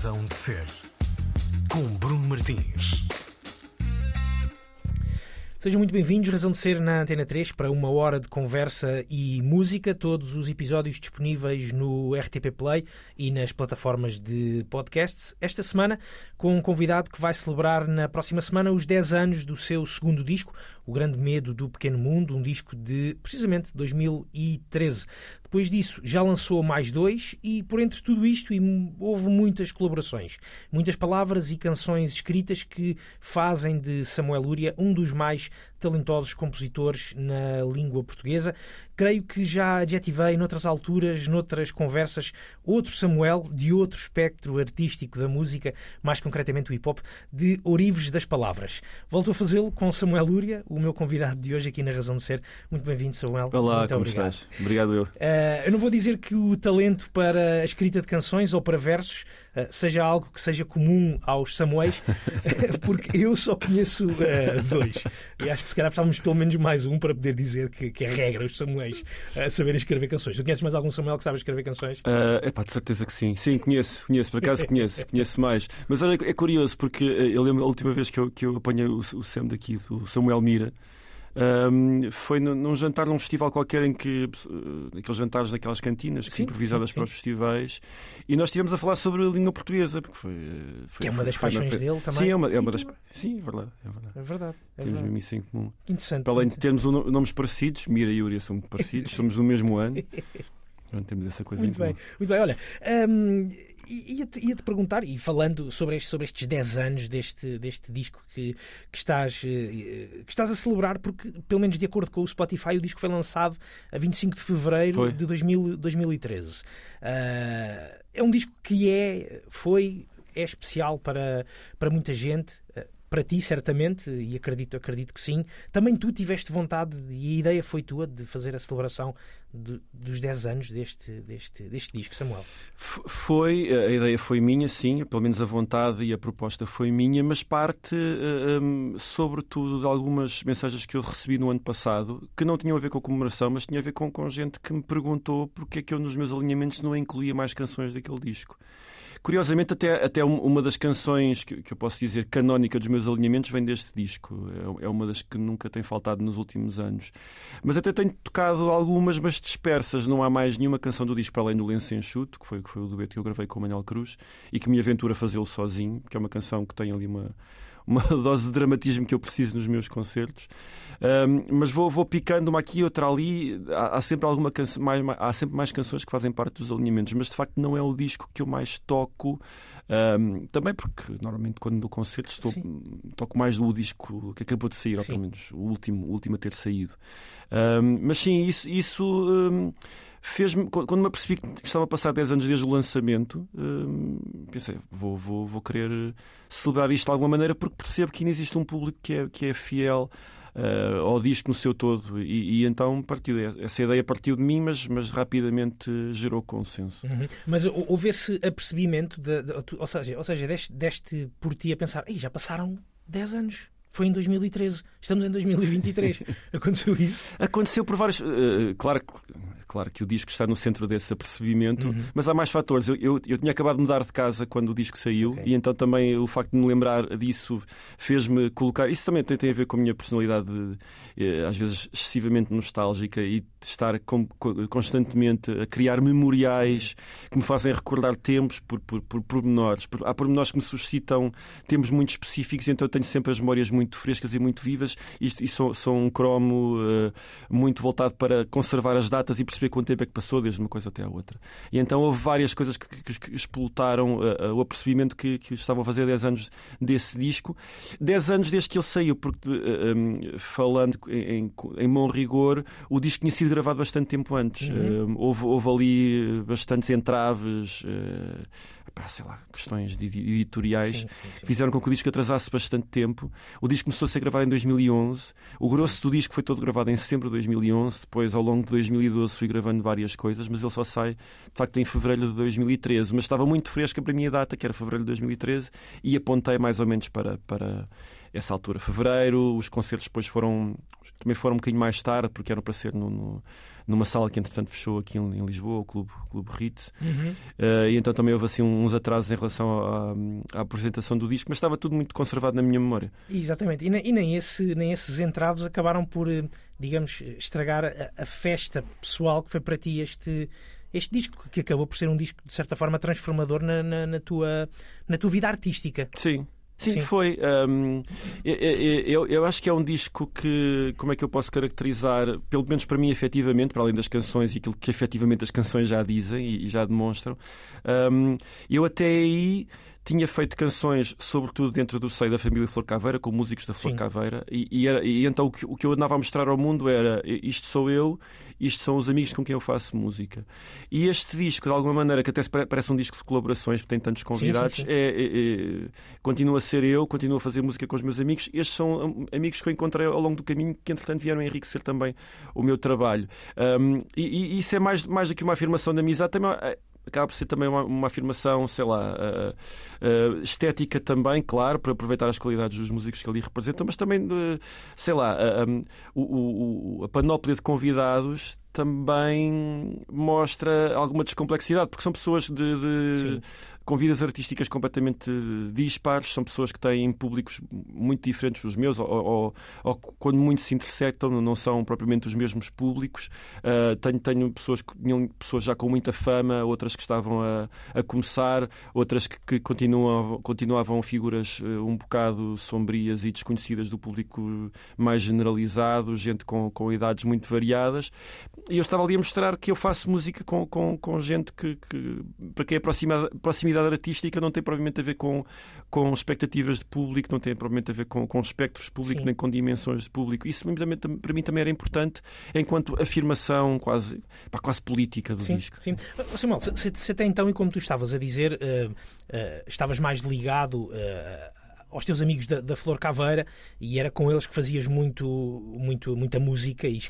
Razão de Ser, com Bruno Martins. Sejam muito bem-vindos, Razão de Ser na Antena 3 para uma hora de conversa e música. Todos os episódios disponíveis no RTP Play e nas plataformas de podcasts. Esta semana com um convidado que vai celebrar na próxima semana os 10 anos do seu segundo disco, O Grande Medo do Pequeno Mundo, um disco de precisamente 2013. Depois disso, já lançou mais dois e, por entre tudo isto, houve muitas colaborações. Muitas palavras e canções escritas que fazem de Samuel Lúria um dos mais talentosos compositores na língua portuguesa. Creio que já adjetivei noutras alturas, noutras conversas, outro Samuel de outro espectro artístico da música, mais concretamente o hip hop, de Orives das Palavras. Volto a fazê-lo com Samuel Lúria, o meu convidado de hoje aqui na Razão de Ser. Muito bem-vindo, Samuel. Olá, Muito como obrigado. estás? Obrigado eu. Uh, eu não vou dizer que o talento para a escrita de canções ou para versos seja algo que seja comum aos Samuéis, porque eu só conheço uh, dois. E acho que se calhar precisávamos pelo menos mais um para poder dizer que, que é regra os Samuéis a saberem escrever canções. Tu conheces mais algum Samuel que sabe escrever canções? Uh, epá, de certeza que sim. Sim, conheço, conheço, por acaso conheço, conheço mais. Mas olha, é curioso, porque eu lembro a última vez que eu, que eu apanhei o, o Sam daqui, o Samuel Mira. Um, foi num jantar num festival qualquer em que uh, aqueles jantares daquelas cantinas Sim, improvisadas sim, para os sim. festivais e nós estivemos a falar sobre a língua portuguesa porque foi, foi Que é uma das foi paixões fe- dele também. sim é uma, é uma das sim é verdade, é verdade. É verdade. É temos mesmo isso em comum interessante. para além de termos um no- nomes parecidos Mira e Yúria são muito parecidos somos do mesmo ano Pronto, temos essa coisa Muito em comum bem, muito bem. Olha, hum, ia-te ia-te perguntar, e falando sobre, este- sobre estes 10 anos deste, deste disco que, que, estás, eh, que estás a celebrar, porque, pelo menos de acordo com o Spotify, o disco foi lançado a 25 de fevereiro Foi. de 2000 2013. Ah, é um disco que é, foi, é especial para, para muita gente. ah, Para ti, certamente, e acredito, acredito que sim. Também tu tiveste vontade, e a ideia foi tua, de fazer a celebração de- dos 10 anos deste, deste, deste disco, Samuel. Foi, a ideia foi minha, sim, pelo menos a vontade e a proposta foi minha, mas parte, eh, hum, sobretudo, de algumas mensagens que eu recebi no ano passado, que não tinham a ver com a comemoração, mas tinham a ver com, com gente que me perguntou porque é que eu nos meus alinhamentos não incluía mais canções daquele disco. Curiosamente, até, até um- uma das canções que, que eu posso dizer canónica dos meus alinhamentos vem deste disco. É, é uma das que nunca tem faltado nos últimos anos. Mas até tenho tocado algumas, mas dispersas. Não há mais nenhuma canção do disco para além do Lenço Enxuto, que foi, que foi o dueto que eu gravei com o Manuel Cruz, e que me aventura fazê-lo sozinho, que é uma canção que tem ali uma, uma dose de dramatismo que eu preciso nos meus concertos. Um, mas vou, vou picando uma aqui, outra ali. Há, há sempre alguma canção, mais, mais- há sempre mais canções que fazem parte dos alinhamentos, mas de facto não é o disco que eu mais toco. um, também porque normalmente quando dou concertos estou- toco mais do disco que acabou de sair, ou Sim. pelo menos o último, o último a ter saído. Um, mas sim, isso, isso fez-me. Quando me apercebi que estava a passar 10 anos desde o lançamento, um, pensei, vou, vou, vou querer celebrar isto de alguma maneira, porque percebo que ainda existe um público que é, que é fiel. uh, ao disco no seu todo e, e então partiu essa ideia partiu de mim mas, mas rapidamente gerou consenso Uhum. Mas hou- houve esse apercebimento, de, de- ou seja, ou seja deste, deste por ti a pensar, já passaram 10 anos. Foi em 2013, estamos em 2023. Aconteceu isso? Aconteceu por vários. eh, claro, que- claro que o disco está no centro desse apercebimento, Uhum. mas há mais fatores. Eu, eu, eu tinha acabado de mudar de casa quando o disco saiu Ok. e então também o facto de me lembrar disso fez-me colocar. Isso também tem, tem a ver com a minha personalidade, eh, às vezes excessivamente nostálgica e de estar com- co- constantemente a criar memoriais que me fazem recordar tempos por, por, por pormenores. Por- Há pormenores que me suscitam tempos muito específicos, então eu tenho sempre as memórias muito frescas e muito vivas e, e sou, sou um cromo eh, muito voltado para conservar as datas e perceber quanto tempo é que passou desde uma coisa até a outra. E então houve várias coisas que, que, que explotaram eh, eh, o apercebimento que, que estavam a fazer 10 anos desse disco. 10 anos desde que ele saiu, porque eh, falando em, em, em bom rigor, o disco tinha sido gravado bastante tempo antes. Uhum. Eh, houve, houve ali bastantes entraves, eh, pá, sei lá, questões de- editoriais Sim, sim, sim. fizeram com que o disco atrasasse bastante tempo. O disco começou a ser gravado em 2011. O grosso do disco foi todo gravado em setembro de 2011. Depois, ao longo de 2012, fui gravando várias coisas, mas ele só sai, de facto, em fevereiro de 2013. Mas estava muito fresca para a minha data, que era fevereiro de 2013, e apontei mais ou menos para, para essa altura, fevereiro. Os concertos depois foram também foram um bocadinho mais tarde, porque eram para ser no, no, numa sala que entretanto fechou aqui em, em Lisboa, o Clube, Clube RIT. Uhum. Uh, e então também houve assim uns atrasos em relação à, à, apresentação do disco, mas estava tudo muito conservado na minha memória. Exatamente, e, e nem, esse, nem esses entraves acabaram por, eh, digamos, estragar a, a festa pessoal que foi para ti este este disco, que acabou por ser um disco, de certa forma, transformador na, na, na, tua, na tua vida artística. Sim, Sim, Sim, foi. Um, eu, eu, acho que é um disco que, como é que eu posso caracterizar, pelo menos para mim, efetivamente, para além das canções e aquilo que efetivamente as canções já dizem e, e já demonstram. Um, eu até aí tinha feito canções, sobretudo dentro do seio da família Flor Caveira, com músicos da Flor Sim. Caveira, e, e, era, e, então o que, o que eu andava a mostrar ao mundo era isto sou eu, isto são os amigos com quem eu faço música. E este disco, de alguma maneira, que até parece um disco de colaborações, porque tem tantos convidados, sim, sim, sim. É, é, é, continua a ser eu, continuo a fazer música com os meus amigos. Estes são amigos que eu encontrei ao longo do caminho, que entretanto vieram enriquecer também o meu trabalho. Um, e, e, isso é mais, mais do que uma afirmação de amizade, também é, acaba por ser também uma, uma afirmação, sei lá, uh, uh, estética também, claro, para aproveitar as qualidades dos músicos que ali representam, mas também, uh, sei lá, um, o, o, a panóplia de convidados também mostra alguma descomplexidade, porque são pessoas de, de com vidas artísticas completamente dispares, são pessoas que têm públicos muito diferentes dos meus, ou, ou, ou quando muito se intersectam, não são propriamente os mesmos públicos. Uh, tenho, tenho pessoas, pessoas já com muita fama, outras que estavam a, a começar, outras que, que continuam, continuavam figuras uh, um bocado sombrias e desconhecidas do público mais generalizado, gente com, com idades muito variadas. E eu estava ali a mostrar que eu faço música com, com, com gente que, que para quem a proximidade artística não tem provavelmente a ver com, com expectativas de público, não tem provavelmente a ver com, com espectros públicos, nem com dimensões de público. Isso para mim também era importante enquanto afirmação quase, pá, quase política do sim, disco. Sim. Samuel, se, se até então, e como tu estavas a dizer, uh, uh, estavas mais ligado. Uh, aos teus amigos da, da, Flor Caveira e era com eles que fazias muito, muito, muita música e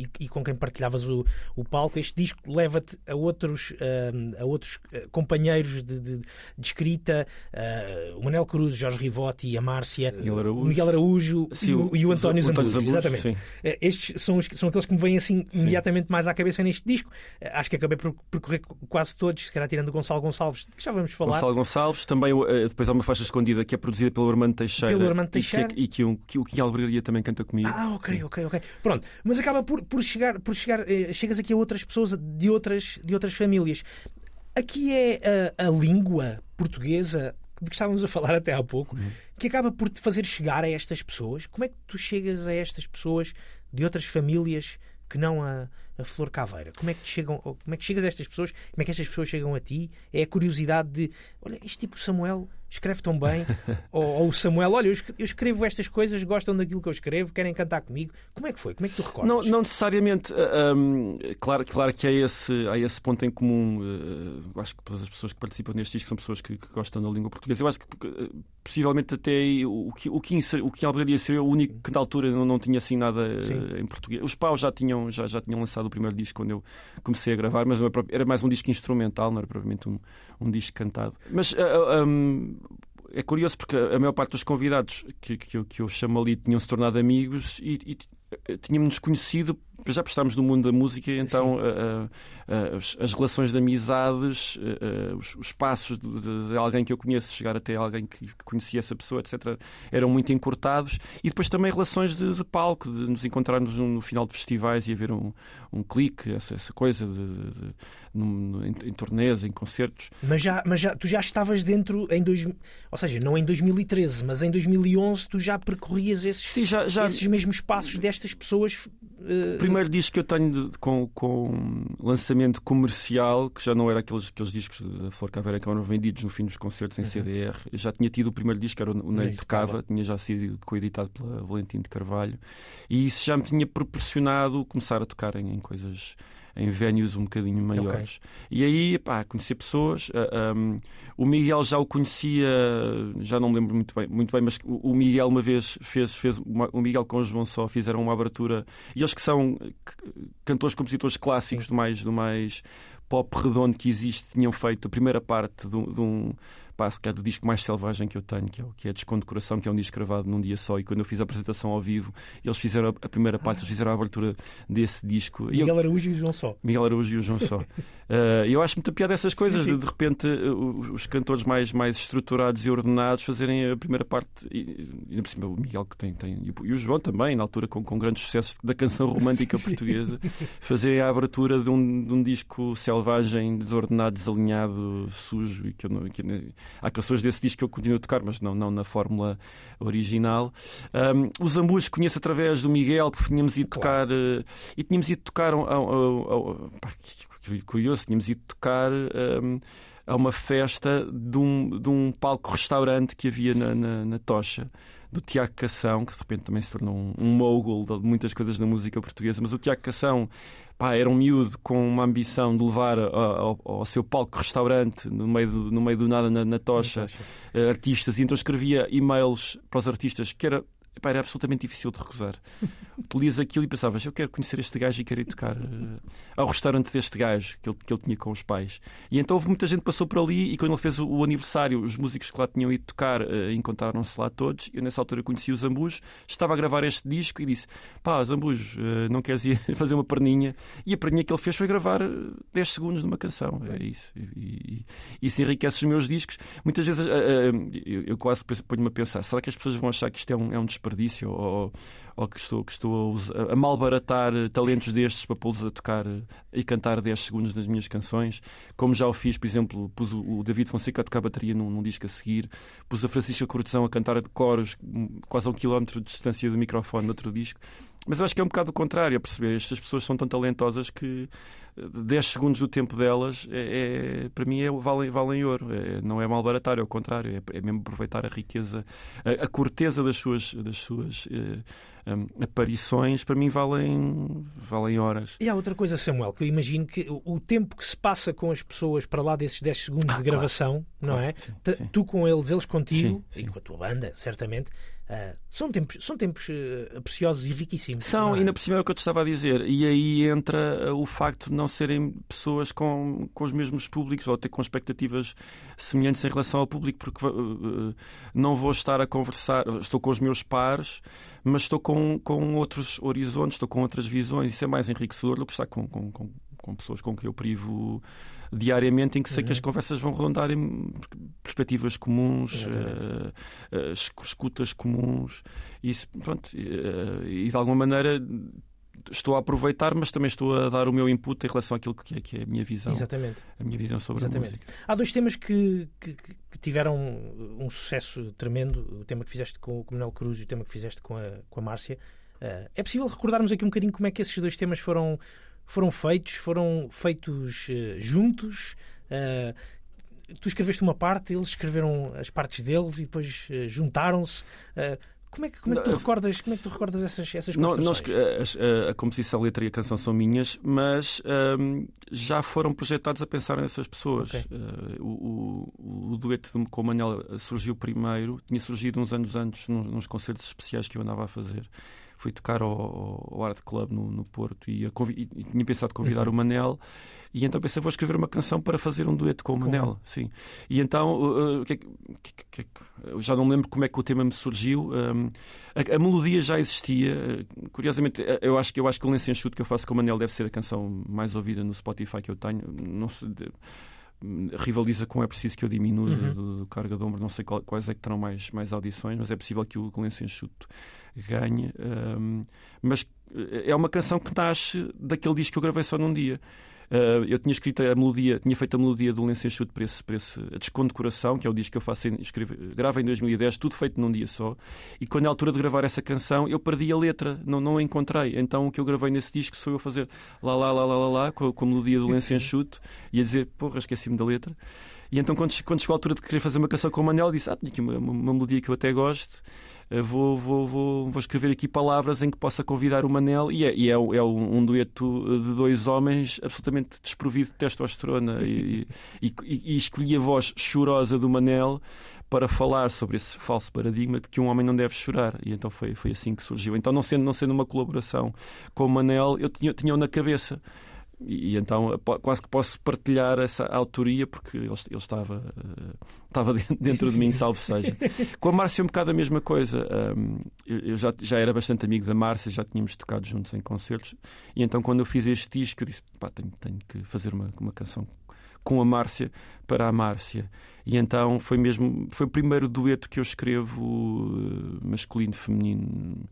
e, e com quem partilhavas o, o palco. Este disco leva-te a outros, uh, a outros uh, companheiros de, de, de escrita, uh, o Manel Cruz, Jorge Rivotti, a Márcia, o Miguel Araújo sim, e, o, e, o, António Zambujo. Exatamente. Sim. Estes são, os, são aqueles que me vêm assim imediatamente mais à cabeça neste disco. Acho que acabei por percorrer quase todos, se calhar tirando o Gonçalo Gonçalves, que já vamos falar. Gonçalo Gonçalves, também depois há uma faixa escondida que é produzida pelo Armando Teixeira. Pelo Armando Teixeira. E que, e que, um, que o Kim Albergaria também canta comigo. Ah, ok, ok, ok. Pronto. Mas acaba por, por chegar, por chegar eh, chegas aqui a outras pessoas de outras, de outras famílias. Aqui é a, a língua portuguesa de que estávamos a falar até há pouco, uhum. que acaba por te fazer chegar a estas pessoas. Como é que tu chegas a estas pessoas de outras famílias que não a, a Flor Caveira? Como é que chegam, como é que chegas a estas pessoas? Como é que estas pessoas chegam a ti? É a curiosidade de, olha, este tipo Samuel escreve tão bem, ou, ou, o Samuel, olha, eu escrevo estas coisas, gostam daquilo que eu escrevo, querem cantar comigo. Como é que foi? Como é que tu recordas? Não, não necessariamente. Uh, um, claro, claro que há esse, há esse ponto em comum. Uh, acho que todas as pessoas que participam neste disco são pessoas que, que gostam da língua portuguesa. Eu acho que uh, possivelmente até o que o que, o que Albergaria seria o único que na altura não, não tinha assim nada em português. Os Paus já tinham, já, já tinham lançado o primeiro disco quando eu comecei a gravar, mas era mais um disco instrumental, não era propriamente um, um disco cantado. Mas um, é curioso porque a maior parte dos convidados que, que, eu, que eu chamo ali tinham se tornado amigos e, e eh, tínhamos-nos conhecido já estamos no mundo da música, então uh, uh, as, as, relações de amizades, uh, os, os, passos de, de, alguém que eu conheço, chegar até alguém que, que, conhecia essa pessoa, etc., eram muito encurtados. E depois também relações de, de palco, de nos encontrarmos no, no, final de festivais e haver um, um clique, essa, essa coisa de, em, em turnês, em concertos. Mas, já, mas já, tu já estavas dentro, em dois, ou seja, não em 2013, mas em 2011 tu já percorrias esses, Sim, já, já... esses mesmos passos destas pessoas Uh, primeiro disco que eu tenho de, com, com lançamento comercial, que já não era aqueles, aqueles discos da Flor Caveira que eram vendidos no fim dos concertos em uhum. CDR. Eu já tinha tido o primeiro disco, que era o Ney Tocava, tinha já sido coeditado pela Valentim de Carvalho. E isso já me tinha proporcionado começar a tocar em, em coisas em venues um bocadinho maiores. Okay. E aí, pá, conhecia pessoas. Uh, ah, um, o Miguel já o conhecia, já não me lembro muito bem, muito bem mas o, o Miguel uma vez fez, fez uma, o Miguel com o João Só fizeram uma abertura. E eles que são cantores, compositores clássicos do mais, do mais pop redondo que existe, tinham feito a primeira parte de, de um passo, que é do disco mais selvagem que eu tenho, que é, que é Descondecoração, que é um disco gravado num dia só. E quando eu fiz a apresentação ao vivo, eles fizeram a primeira parte, eles fizeram a abertura desse disco. Miguel eu, Araújo e o João Só. Miguel Araújo e o João Só. uh, eu acho muita piada essas coisas, sim, sim. De, de, repente uh, os cantores mais, mais estruturados e ordenados fazerem a primeira parte, e, e por cima o Miguel que tem, tem e o João também, na altura com, com grandes sucessos da canção romântica sim, portuguesa, fazerem a abertura de um, de um disco selvagem, desordenado, desalinhado, sujo, e que, eu não, que há canções desse disco que eu continuo a tocar, mas não, não na fórmula original. Um, os Ambus conheço através do Miguel, que tínhamos ido claro. tocar uh, e tínhamos ido tocar ao, ao, curioso, tínhamos ido tocar um, a uma festa de um, de um palco-restaurante que havia na, na, na Tocha do Tiago Cação, que de repente também se tornou um, um mogul de muitas coisas da música portuguesa, mas o Tiago Cação pá, era um miúdo com uma ambição de levar ao, ao seu palco-restaurante, no meio do, no meio do nada, na, na tocha, na tocha. Uh, artistas, e então escrevia e-mails para os artistas que era Epá, era absolutamente difícil de recusar. tu lias aquilo e pensavas, eu quero conhecer este gajo e quero ir tocar uh, ao restaurante deste gajo que ele, que ele tinha com os pais. E então houve muita gente que passou por ali e quando ele fez o, o aniversário, os músicos que lá tinham ido tocar uh, encontraram-se lá todos. Eu nessa altura conheci o Zambus, estava a gravar este disco e disse: pá, Zambus, uh, não queres ir fazer uma perninha? E a perninha que ele fez foi gravar 10 segundos numa canção. É isso. E, e isso enriquece os meus discos. Muitas vezes eu, eu, quase ponho-me a pensar: será que as pessoas vão achar que isto é um, é um desperdício? ou, ou que estou, que estou a, a malbaratar talentos destes para pô-los a tocar e cantar 10 segundos nas minhas canções, como já o fiz, por exemplo, pus o, David Fonseca a tocar bateria num, num disco a seguir, pus a Francisca Cortesão a cantar de coros quase a um quilómetro de distância do microfone no outro disco. Mas eu acho que é um bocado o contrário, a perceber. Estas pessoas são tão talentosas que 10 segundos do tempo delas, é, é para mim, é, valem, valem ouro. É, não é malbaratar, é o contrário. É, é mesmo aproveitar a riqueza, a, a corteza das suas, das suas uh, um, aparições, para mim, valem, valem horas. E há outra coisa, Samuel, que eu imagino que o, tempo que se passa com as pessoas para lá desses 10 segundos ah, de gravação, claro, não é? Sim, sim. Tu com eles, eles contigo, sim, e com a tua banda, certamente Uh, são tempos, são tempos uh, preciosos e riquíssimos. São, é? ainda por cima é o que eu te estava a dizer. E aí entra uh, o facto de não serem pessoas com, com os mesmos públicos ou até com expectativas semelhantes em relação ao público, porque não vou estar a conversar, estou com os meus pares, mas estou com, com outros horizontes, estou com outras visões. Isso é mais enriquecedor do que estar com, com, com, com pessoas com quem eu privo diariamente em que sei uhum. que as uhum. conversas vão rondar em perspectivas comuns, uh, uh, escutas comuns, isso, pronto, uh, e de alguma maneira estou a aproveitar, mas também estou a dar o meu input em relação àquilo que é, que é a minha visão. Exatamente. A minha visão sobre Exatamente. a música. Há dois temas que, que, que, tiveram um sucesso tremendo. O tema que fizeste com o Manuel Cruz e o tema que fizeste com a, com a Márcia. Uh, é possível recordarmos aqui um bocadinho como é que esses dois temas foram, foram feitos, foram feitos uh, juntos. Uh, tu escreveste uma parte, eles escreveram as partes deles e depois uh, juntaram-se. Como é que, como é que tu recordas, como é que tu recordas essas, essas não, nós, a, a, composição, a letra e a canção são minhas, mas um, já foram projetados a pensar nessas pessoas. Okay. Uh, o, o, o, dueto com o Manel surgiu primeiro, tinha surgido uns anos antes, nos, nos concertos especiais que eu andava a fazer fui tocar ao, ao Art Club no, no Porto e, e, e, tinha pensado convidar uhum. o Manel e então pensei, vou escrever uma canção para fazer um dueto com o Manel. Sim. E então, uh, uh, que, que, que, já não me lembro como é que o tema me surgiu. Um, a, a, melodia já existia. Uh, curiosamente, uh, eu acho que eu acho que o Lenço Enxuto que eu faço com o Manel deve ser a canção mais ouvida no Spotify que eu tenho. Não sei, rivaliza com É Preciso que eu diminua uhum. do, do, Carga de Ombro. Não sei qual, quais é que terão mais, mais audições, mas é possível que o Lenço Enxuto ganhe. Um, mas é uma canção que nasce daquele disco que eu gravei só num dia. Uh, eu tinha escrito a melodia, tinha feito a melodia do Lenço Enxuto para esse, para esse Descondecoração, que é o disco que eu faço, em, escrevo, gravo em 2010, tudo feito num dia só. E quando é a altura de gravar essa canção, eu perdi a letra, não, não a encontrei. Então o que eu gravei nesse disco sou eu a fazer lá, lá, lá, lá, lá, lá com, a, com a melodia do Lenço Enxuto e a dizer, porra, esqueci-me da letra. E então, quando, quando chegou a altura de querer fazer uma canção com o Manel, disse: Ah, tinha aqui uma, uma, uma melodia que eu até gosto. Eh, vou, vou, vou, vou escrever aqui palavras em que possa convidar o Manel. E é, e é, é um dueto de dois homens absolutamente desprovido de testosterona. e, e, e, escolhi a voz chorosa do Manel para falar sobre esse falso paradigma de que um homem não deve chorar. E então foi, foi assim que surgiu. Então, não sendo, não sendo uma colaboração com o Manel, eu tinha, tinha na cabeça e, então quase que posso partilhar essa autoria porque ele, estava, uh, estava dentro de mim, salvo seja. Com a Márcia é um bocado a mesma coisa. Eu, eu já, já era bastante amigo da Márcia, já tínhamos tocado juntos em concertos, e então quando eu fiz este disco, eu disse: pá, tenho, tenho que fazer uma, uma canção com a Márcia para a Márcia. E então foi mesmo foi o primeiro dueto que eu escrevo masculino feminino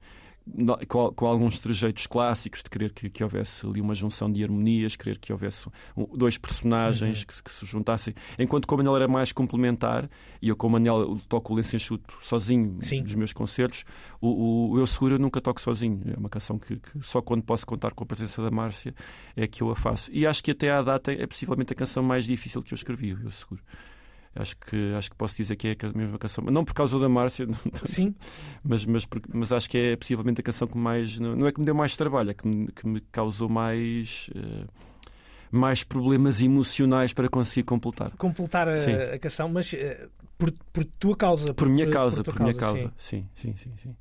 com, com, alguns trejeitos clássicos de querer que, que, houvesse ali uma junção de harmonias, querer que houvesse um, dois personagens uhum. que, que, se juntassem. Enquanto com o Manel era mais complementar, e eu com o Manel toco o lenço enxuto sozinho Sim. nos meus concertos, o, o Eu Seguro eu nunca toco sozinho. É uma canção que, só quando posso contar com a presença da Márcia é que eu a faço. E acho que até à data é possivelmente a canção mais difícil que eu escrevi, Eu Seguro. Acho que, acho que posso dizer que é a mesma canção. Não por causa da Márcia, Sim. mas, mas, mas acho que é possivelmente a canção que mais. Não é que me deu mais trabalho, é que me, que me causou mais. Uh, mais problemas emocionais para conseguir completar. Completar a, a canção, mas uh, por, por tua causa. Por, por minha causa, por, por minha causa. causa. Sim, sim, sim. sim.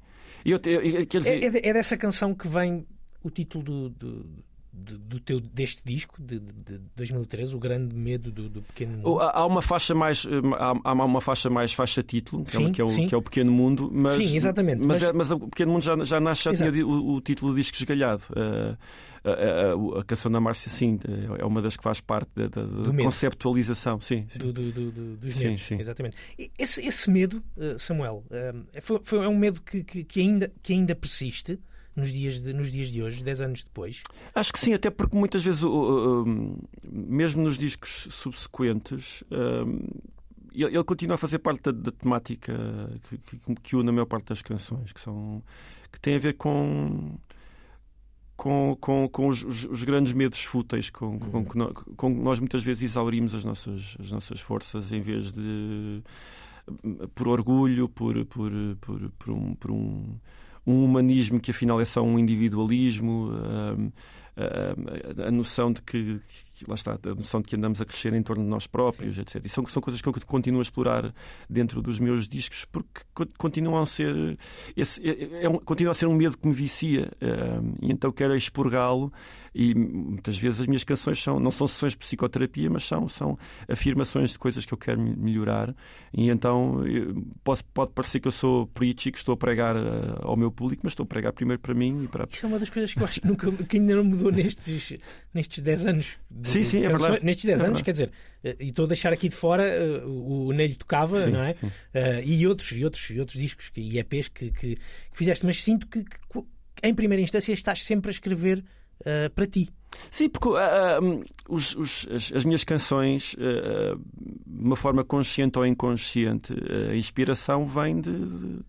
Eu, eu, eu, dizer... é, é, dessa canção que vem o título do, do do teu, deste disco de, de, 2013, o grande medo do, do pequeno mundo? Há uma faixa mais eh, há, uma faixa mais faixa título que, sim, é, que, é o, que é o pequeno mundo, mas sim, exatamente. Mas, mas, é, mas o pequeno mundo já, já nasce já tinha o, o, título de disco esgalhado. Uh, a, a, a, canção da Márcia, sim, é uma das que faz parte da, da, da conceptualização, sim, sim. Do, do, do, dos medos, sim, sim. exatamente. Esse, esse medo, eh, Samuel, foi, foi, é um medo que, que, que, ainda, que ainda persiste nos dias de, nos dias de hoje, 10 anos depois? Acho que sim, até porque muitas vezes, mesmo nos discos subsequentes, ele continua a fazer parte da, da temática que, que, que, une a maior parte das canções, que, são, que tem a ver com. Com, com, com os, os, grandes medos fúteis com, com, uhum. com, nós muitas vezes exaurimos as nossas, as nossas forças em vez de por orgulho, por, por, por, por um, por um um humanismo que afinal é só um individualismo, a, a, a noção de que, lá está, a noção de que andamos a crescer em torno de nós próprios, Sim. etc. E são, são coisas que eu continuo a explorar dentro dos meus discos porque continuam a ser esse, é, é um, continua a ser um medo que me vicia e então quero expurgá-lo e muitas vezes as minhas canções são, não são sessões de psicoterapia, mas são, são afirmações de coisas que eu quero melhorar. E então posso, pode parecer que eu sou preachy, que estou a pregar uh, ao meu público, mas estou a pregar primeiro para mim e para. Isso é uma das coisas que eu acho que, nunca, que ainda não mudou nestes, nestes 10 anos. De, sim, sim, é verdade. Nestes 10 é anos, quer dizer, uh, e estou a deixar aqui de fora uh, o Ney tocava, sim, não é? e outros, e outros, e outros discos e EPs que, que, que fizeste, mas sinto que, que em primeira instância estás sempre a escrever uh, para ti. Sim, porque uh, os, os, as, as, minhas canções, uh, de uma forma consciente ou inconsciente, a inspiração vem de, de,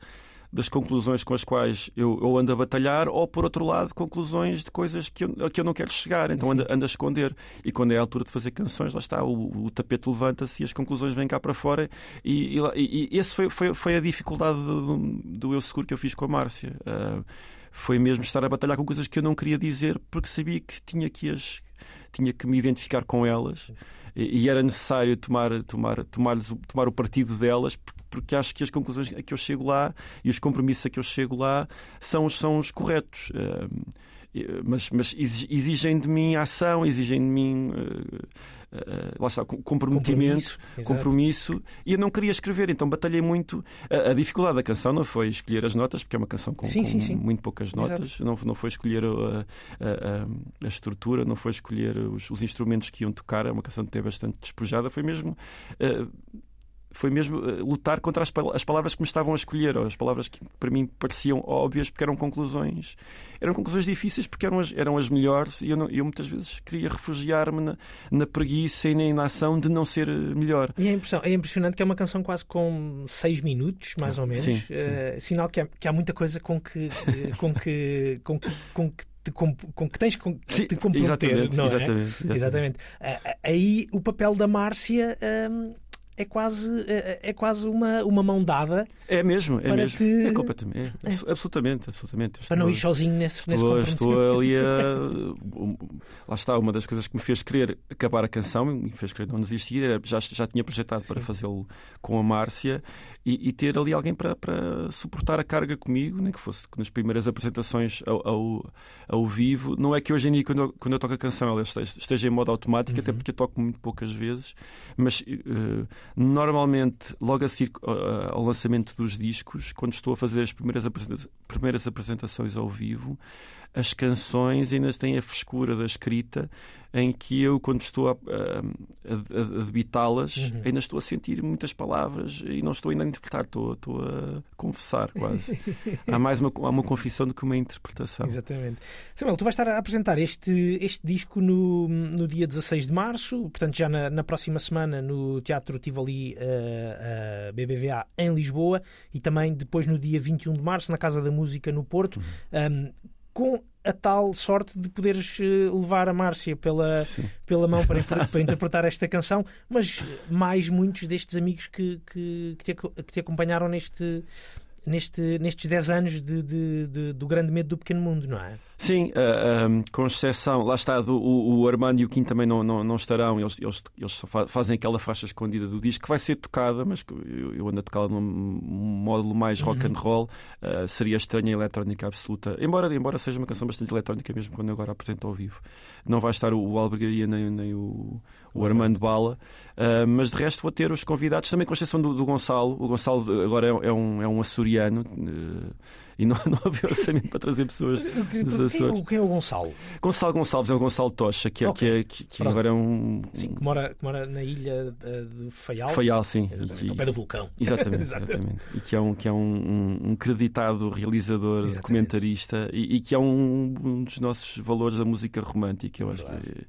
das conclusões com as quais eu, eu, ando a batalhar, ou por outro lado, conclusões de coisas que eu, que eu não quero chegar, então ando, ando, a esconder. E quando é a altura de fazer canções, lá está, o, o tapete levanta-se e as conclusões vêm cá para fora. E, e, e esse foi, foi, foi, a dificuldade do, do, Eu Seguro que eu fiz com a Márcia. Uh, foi mesmo estar a batalhar com coisas que eu não queria dizer porque sabia que tinha que as tinha que me identificar com elas e, era necessário tomar tomar tomar tomar o partido delas porque acho que as conclusões a que eu chego lá e os compromissos a que eu chego lá são são os corretos. Mas, mas exigem de mim ação exigem de mim uh, lá está, comprometimento, compromisso, compromisso, e eu não queria escrever, então batalhei muito. A, a, dificuldade da canção não foi escolher as notas, porque é uma canção com, sim, com sim, sim. muito poucas notas, não, não foi escolher a, a, a estrutura, não foi escolher os, os, instrumentos que iam tocar, é uma canção que bastante despojada, foi mesmo. Uh, foi mesmo uh, lutar contra as, as, palavras que me estavam a escolher, ou as palavras que para mim pareciam óbvias, porque eram conclusões. Eram conclusões difíceis porque eram as, eram as melhores e eu, não, eu muitas vezes queria refugiar-me na, na, preguiça e na inação de não ser eh, melhor. E é, impressão, é impressionante que é uma canção quase com seis minutos, mais ou menos. Sim, sim. Uh, sinal que há, que há muita coisa com que, com que, com que, com que com, com, que tens com, Sim, te comprometer, exatamente, não exatamente, é? Exatamente. exatamente. Uh, aí o papel da Márcia um, é quase, é, é quase uma, uma mão dada. É mesmo, é para mesmo. te- É completamente. É, abso- Absolutamente, absolutamente. Para não ir Estou- sozinho nesse, nesse Estou, estou ali a. Lá está, uma das coisas que me fez querer acabar a canção me fez querer não desistir, já, já tinha projetado para Sim. fazê-lo com a Márcia e, e ter ali alguém para, para suportar a carga comigo, nem que fosse nas primeiras apresentações ao, ao, ao vivo. Não é que hoje em dia, quando eu, quando eu toco a canção, ela esteja, esteja em modo automático, até Uhum. porque eu toco muito poucas vezes, mas eh, normalmente, logo a seguir eh, ao lançamento dos discos, quando estou a fazer as primeiras, apresenta- primeiras apresentações ao vivo, as canções ainda têm a frescura da escrita, em que eu, quando estou a, a, a- debitá-las, Uhum. ainda estou a sentir muitas palavras e não estou ainda a interpretar, estou, estou a confessar quase. há mais uma, há uma confissão do que uma interpretação. Exatamente. Samuel, tu vais estar a apresentar este, este disco no, no dia 16 de março, portanto, já na, na próxima semana no Teatro Tivoli eh, eh, BBVA em Lisboa e também depois no dia 21 de março na Casa da Música no Porto, um, com a tal sorte de poderes eh, levar a Márcia pela, Sim. pela mão para, para interpretar esta canção, mas mais muitos destes amigos que, que, que te, que te acompanharam neste. Neste, nestes 10 anos de, de- de- do grande medo do pequeno mundo, não é? Sim, ah, ah, com exceção, lá está, do, o, o Armando e o Kim também não, não, não estarão, eles, eles, eles fazem aquela faixa escondida do disco que vai ser tocada, mas que eu, eu ando a tocá-la num módulo mais rock and roll, ah, seria estranha eletrónica absoluta, embora, embora seja uma canção bastante eletrónica mesmo quando eu agora apresento ao vivo. Não vai estar o, o Albergaria nem, nem o, o Armando Bala, ah, mas de resto vou ter os convidados, também com exceção do, do Gonçalo, o Gonçalo agora é, é um, é um açoriano. ah, e não, não havia orçamento para trazer pessoas dos Quem, é Açores. o- quem é o Gonçalo? Gonçalo Gonçalves é o Gonçalo Tocha, que, é, Ok. que, é- que, agora é um. Sim, que mora, que mora na ilha de Faial. Faial, sim. Ao pé do vulcão. Exatamente, exatamente. E que é um, que é um, um, um creditado realizador, Exatamente. documentarista e, e que é um, um dos nossos valores da música romântica. Eu acho que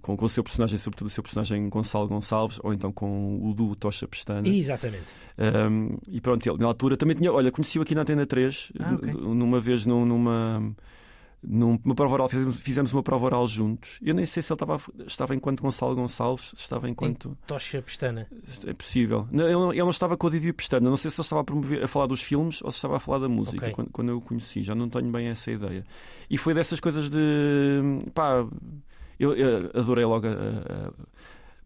com, com o seu personagem, sobretudo o seu personagem Gonçalo Gonçalves, ou então com o do Tocha Pestana. Exatamente. Um, e pronto, ele na altura também tinha, olha, conheci-o aqui na Antena 3, Ah, ok. n- numa vez num- numa. Numa prova oral, fizemos, fizemos uma prova oral juntos. Eu nem sei se ele estava, estava enquanto Gonçalo Gonçalves, estava enquanto. Tocha Pestana. É possível. Não, Ele, não- ele não estava com o Didi Pestana. Não sei se ele estava a, promover, a falar dos filmes ou se estava a falar da música Ok. quando, quando eu o conheci. Já não tenho bem essa ideia. E foi dessas coisas de. pá, eu, eu adorei logo a- a-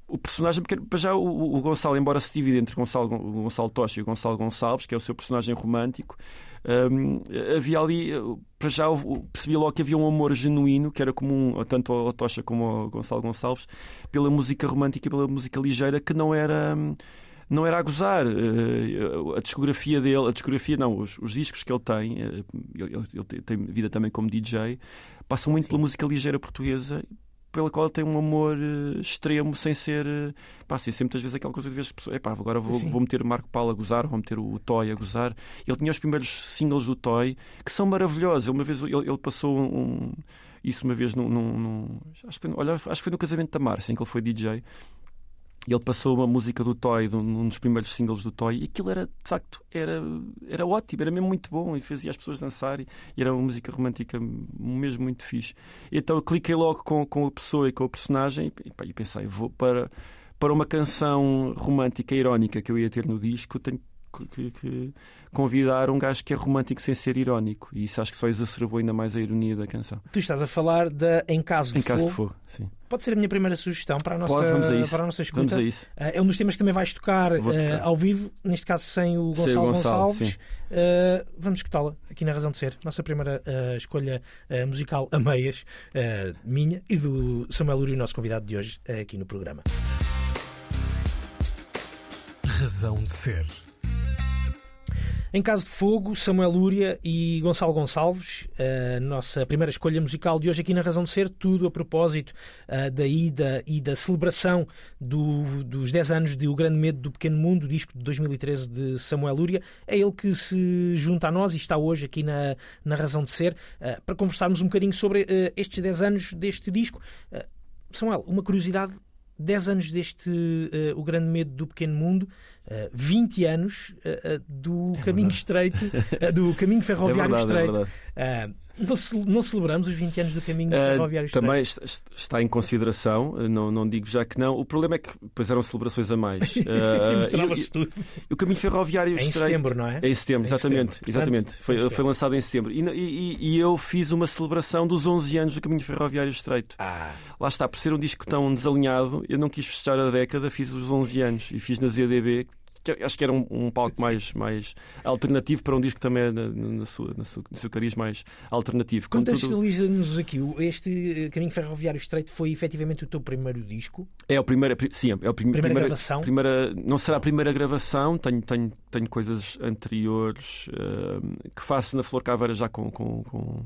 o personagem, porque para já o, o Gonçalo, embora se divida entre Gonçalo, o Gonçalo Tocha e o Gonçalo Gonçalves, que é o seu personagem romântico, hum, havia ali, para já percebi logo que havia um amor genuíno, que era comum tanto ao Tocha como ao Gonçalo Gonçalves, pela música romântica e pela música ligeira, que não era. hum, Não era a gozar. Eh, A discografia dele, a discografia não, os, os discos que ele tem, eh, ele, ele- tem- tem vida também como DJ, passam muito pela música ligeira portuguesa pela qual ele tem um amor eh, extremo sem ser eh, pá, sem ser muitas vezes aquela coisa de vezes epá, agora vou, Sim. vou meter o Marco Paulo a gozar, vou meter o Toy a gozar. Ele tinha os primeiros singles do Toy que são maravilhosos. Uma vez ele, ele passou um, isso uma vez num, num- num- acho, que foi, olha, acho que foi no casamento da Márcia, em que ele foi DJ. E ele passou uma música do Toy, um dos primeiros singles do Toy, e aquilo era, de facto, era, era ótimo, era mesmo muito bom, e fazia as pessoas dançar, e, era uma música romântica mesmo muito fixe. Então eu cliquei logo com, com a pessoa e com o personagem, e, e pensei, vou para, para uma canção romântica e irónica que eu ia ter no disco, tenho que, que convidar um gajo que é romântico sem ser irónico, e isso acho que só exacerbou ainda mais a ironia da canção. Tu estás a falar da Em Caso de Em caso Fogo. de fogo, sim. Pode ser a minha primeira sugestão para a nossa, Pode, vamos a isso. para a nossa escuta. Vamos a isso. Eh, É um dos temas que também vais tocar, tocar. ao vivo, neste caso sem o Sem o Gonçalo Gonçalo, Gonçalves. Eh, vamos escutá-la aqui na Razão de Ser. Nossa primeira escolha musical a meias, minha e do Samuel Uri, o nosso convidado de hoje, aqui no programa. Razão de ser. Em caso de fogo, Samuel Lúria e Gonçalo Gonçalves, a nossa primeira escolha musical de hoje aqui na Razão de Ser, tudo a propósito da ida e da celebração do- dos 10 anos de O Grande Medo do Pequeno Mundo, disco de 2013 de Samuel Lúria. É ele que se junta a nós e está hoje aqui na, na Razão de Ser para conversarmos um bocadinho sobre estes 10 anos deste disco. Samuel, uma curiosidade 10 anos deste O Grande Medo do Pequeno Mundo, eh, 20 anos eh, eh, do caminho estreito, eh, do caminho ferroviário é verdade, é estreito. verdade. Ah, Não, ce- não celebramos os 20 anos do caminho ferroviário também estreito? est- está em consideração, não, não digo já que não. O problema é que depois eram celebrações a mais. Mostrava-se tudo. e o caminho ferroviário Em estreito- setembro, não é? É em setembro, Em exatamente. setembro. exatamente. Portanto, Foi, foi lançado em setembro. E, e- e eu fiz uma celebração dos 11 anos do caminho ferroviário estreito. Ah, Lá está, por ser um disco tão desalinhado, eu não quis festejar a década, fiz os 11 anos e fiz na ZDB, que acho que era um, um palco mais, mais alternativo para um disco também é na, na sua, na sua- no seu cariz mais alternativo. Contextualiza-nos aqui. o- Este eh, caminho ferroviário estreito foi efetivamente o teu primeiro disco? é a primeira, sim, é a prim- Primeira, primeira, gravação? primeira- não será a primeira gravação, tenho, tenho, tenho coisas anteriores eh, que faço na Flor Caveira já com, com, com,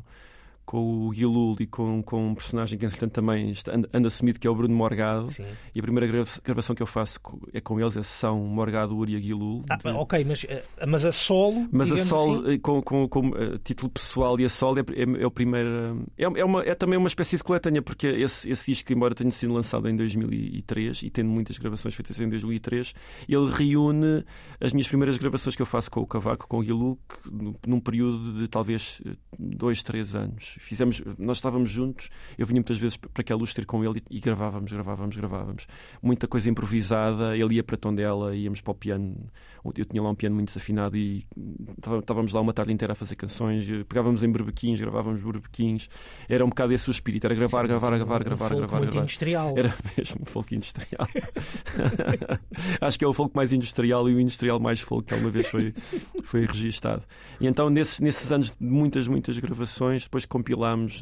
com o Guilul e com, com um personagem que entretanto também anda, anda assumido que é o Bruno Morgado. Sim. E a primeira grava- gravação que eu faço é com eles, é sessão Morgado, Uri e Guilul. Ah, ok, mas, eh, mas a solo. Mas a solo, assim? eh, com, com, com eh, título pessoal e a solo é, é, é o primeiro. É, é, uma, é também uma espécie de coletânea, porque esse, esse disco, embora tenha sido lançado em 2003 e tendo muitas gravações feitas em 2003, ele reúne as minhas primeiras gravações que eu faço com o Cavaco, com o Guilu, que, num- período de talvez dois, três anos. Fizemos, nós estávamos juntos, eu vinha muitas vezes para aquela luz ter com ele e, e gravávamos, gravávamos, gravávamos. Muita coisa improvisada, ele ia para Tondela, íamos para o piano. Eu tinha lá um piano muito desafinado e estávamos lá uma tarde inteira a fazer canções, pegávamos em berbequins, gravávamos berbequins. Era um bocado esse o espírito, era gravar, gravar, gravar, gravar, folk gravar, muito gravar. industrial. Era mesmo um folk industrial. Acho que é o folk mais industrial e o industrial mais folk que alguma vez foi, foi registado. E então, nesses, nesses anos de muitas, muitas gravações, depois compilámos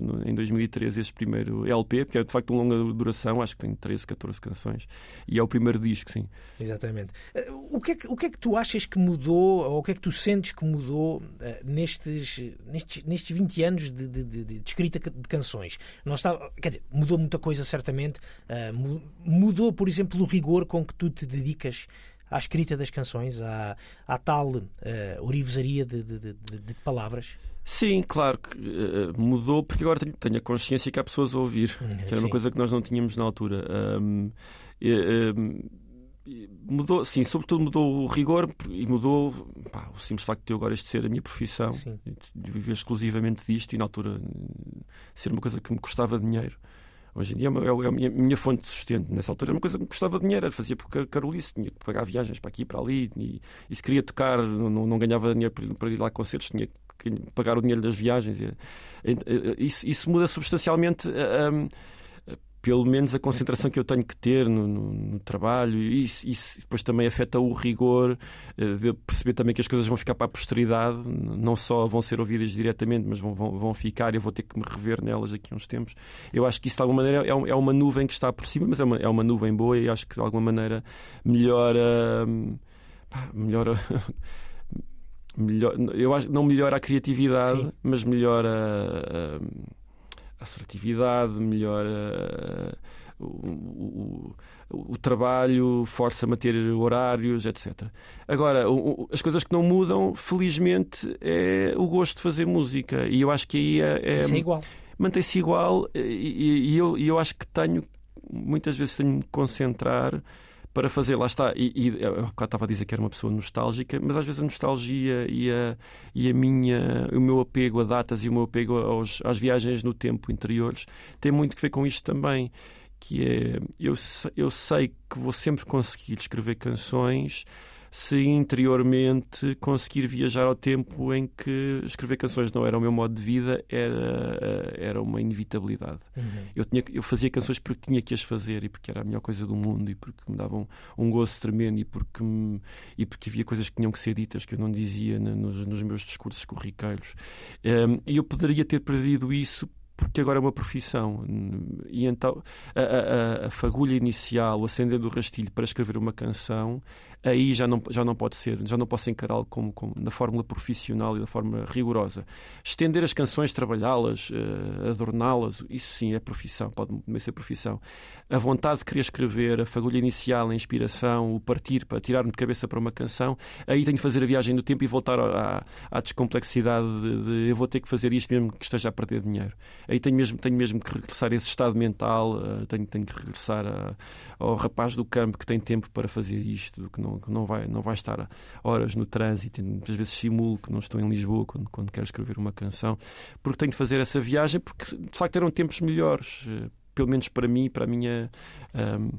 no- em 2013 este primeiro LP, porque é de facto uma longa duração, acho que tem 13, 14 canções, e é o primeiro disco, sim. Exatamente. Eh, O que, é que, o que é que tu achas que mudou, ou o que é que tu sentes que mudou eh, nestes, nestes, nestes 20 anos de, de- de- de escrita de canções? Nós está, quer dizer, mudou muita coisa, certamente. mu- mudou, por exemplo, o rigor com que tu te dedicas à escrita das canções, à, à tal eh, orivesaria de, de- de- de- palavras? Sim, claro que eh, mudou, porque agora tenho, tenho a consciência que há pessoas a ouvir, que era Sim. uma coisa que nós não tínhamos na altura. Ahm, e, e mudou, sim, sobretudo mudou o rigor e mudou pá, o simples facto de eu agora isto ser a minha profissão, Sim. de viver exclusivamente disto e na altura ser uma coisa que me custava dinheiro. Hoje em dia é uma- é a minha, minha fonte de sustento. Nessa altura era uma coisa que me custava dinheiro, fazia por carolice, tinha que pagar viagens para aqui e para ali, e, e se queria tocar, não, não- ganhava dinheiro para, ir lá a concertos, tinha que pagar o dinheiro das viagens. E, e, Isso, isso muda substancialmente. ah, ah, pelo menos a concentração que eu tenho que ter no, no- no trabalho, e isso, isso depois também afeta o rigor eh, de perceber também que as coisas vão ficar para a posteridade, não só vão ser ouvidas diretamente, mas vão, vão, vão ficar e eu vou ter que me rever nelas daqui a uns tempos. Eu acho que isso de alguma maneira é, é uma nuvem que está por cima, mas é uma, é uma nuvem boa e acho que de alguma maneira melhora. pá, melhora. melhor, eu acho não melhora a criatividade, Sim. mas melhora a assertividade, melhora uh, o, o, o trabalho, força-me a ter horários, etc. Agora, o- as coisas que não mudam, felizmente, é o gosto de fazer música. E eu acho que aí é, é- é igual. mantém-se igual e, e- e eu, e eu acho que tenho, muitas vezes tenho de me concentrar para fazer, lá está, e, e eu há bocado estava a dizer que era uma pessoa nostálgica, mas às vezes a nostalgia e, a, e a minha, o meu apego a datas e o meu apego aos, às viagens no tempo interiores tem muito que ver com isto também, que é, eu, eu sei que vou sempre conseguir escrever canções se interiormente conseguir viajar ao tempo em que escrever canções não era o meu modo de vida, era, era uma inevitabilidade. Uhum. Eu, tinha, eu fazia canções porque tinha que as fazer e porque era a melhor coisa do mundo e porque me davam um gozo tremendo e porque, me- e porque havia coisas que tinham que ser ditas que eu não dizia nos, nos meus discursos corriqueiros. Em, E eu poderia ter perdido isso porque agora é uma profissão. E então a, a- a- fagulha inicial, o acender do rastilho para escrever uma canção, aí já não, já não pode ser, já não posso encará-lo como, como na fórmula profissional e da forma rigorosa. Estender as canções, trabalhá-las, eh, adorná-las, isso sim é profissão, pode também ser profissão. A vontade de querer escrever, a fagulha inicial, a inspiração, o partir para tirar-me de cabeça para uma canção, aí tenho que fazer a viagem do tempo e voltar à, à descomplexidade de, de eu vou ter que fazer isto mesmo que esteja a perder dinheiro. Aí tenho mesmo, tenho mesmo que regressar a esse estado mental, uh, tenho, tenho que regressar a, ao rapaz do campo que tem tempo para fazer isto, que não, que não, vai, não vai estar horas no trânsito, muitas vezes simulo que não estou em Lisboa quando, quando quero escrever uma canção, porque tenho de fazer essa viagem, porque de facto eram tempos melhores, uh, pelo menos para mim, para a minha. Um,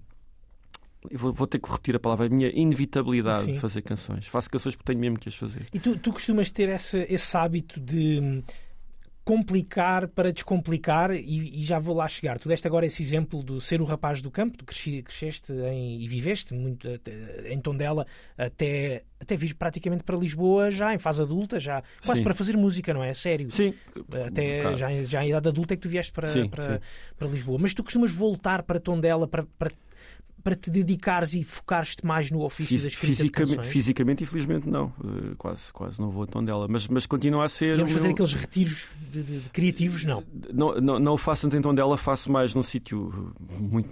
vou, vou, ter que repetir a palavra, a minha inevitabilidade Sim. de fazer canções. Faço canções porque tenho mesmo que as fazer. E tu, tu costumas ter esse, esse hábito de complicar para descomplicar e, e, já vou lá chegar. Tu deste agora esse exemplo do ser o rapaz do campo, tu cresci, cresceste em, e viveste muito em Tondela até, até vir praticamente para Lisboa já em fase adulta, já quase sim. para fazer música, não é? Sério. Sim. Até claro. já, já em idade adulta é que tu vieste para, sim, para, sim. para Lisboa. Mas tu costumas voltar para Tondela para, para para te dedicares e focares-te mais no ofício Fis, da escrita fisicamente, fisicamente, infelizmente, não. Uh, quase, quase não vou a Tondela. Mas, mas continua a ser. Vamos fazer meu... aqueles retiros de, de, de criativos, não. Não, não, não faço tanto em Tondela, faço mais num sítio muito.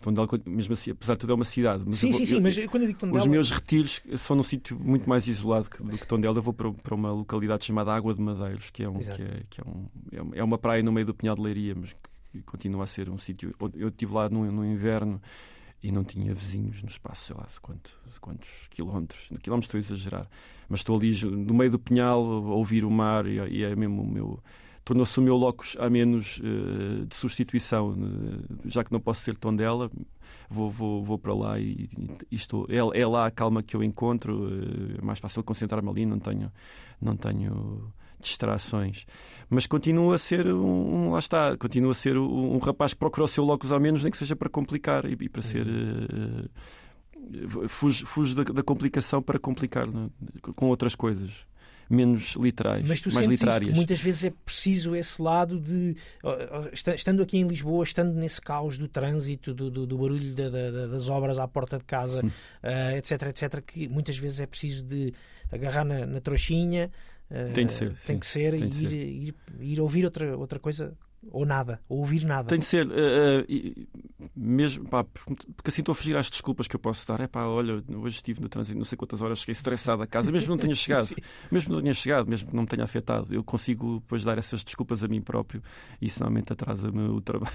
Tondela, mesmo assim, apesar de tudo, é uma cidade. Mas sim, vou, sim, sim, eu, mas quando eu digo Tondela. Os meus retiros são num sítio muito mais isolado do que Tondela. Eu vou para, para uma localidade chamada Água de Madeiros, que é, um, que é, que é, um, é uma praia no meio do Pinhal de Leiria, mas que continua a ser um sítio. Eu estive lá no, no inverno e não tinha vizinhos no espaço, sei lá, de, de quantos quilómetros. Quilómetros estou a exagerar. Mas estou ali no meio do pinhal a ouvir o mar e, e é mesmo o meu. Tornou-se o meu locus a menos uh, de substituição. Uh, já que não posso ser Tondela, vou, vou, vou para lá e, e estou. É, é, lá a calma que eu encontro. Uh, é mais fácil concentrar-me ali, não tenho. Não tenho distrações. Mas continua a ser um, lá está, continua a ser um, um rapaz que procura o seu locus ao menos, nem que seja para complicar e, e para ser. Uh, fuge, fuge da, da, complicação para complicar né? com outras coisas menos literais, Mas tu mais literárias. muitas vezes é preciso esse lado de estando aqui em Lisboa, estando nesse caos do trânsito, do, do, do barulho da, da, das obras à porta de casa, uh, etc, etc, que muitas vezes é preciso de agarrar na, na trouxinha, tem de ser. Tem sim. que ser tem e ir, ir, ir, ouvir outra, outra coisa ou nada, ou ouvir nada. Tem de ser, uh, uh, mesmo, pá, porque assim estou a fugir às desculpas que eu posso dar. É pá, olha, hoje estive no trânsito não sei quantas horas, cheguei estressado a casa, mesmo não tenha chegado, mesmo não tenha chegado, mesmo que não me tenha afetado, eu consigo depois dar essas desculpas a mim próprio e isso normalmente atrasa-me o trabalho.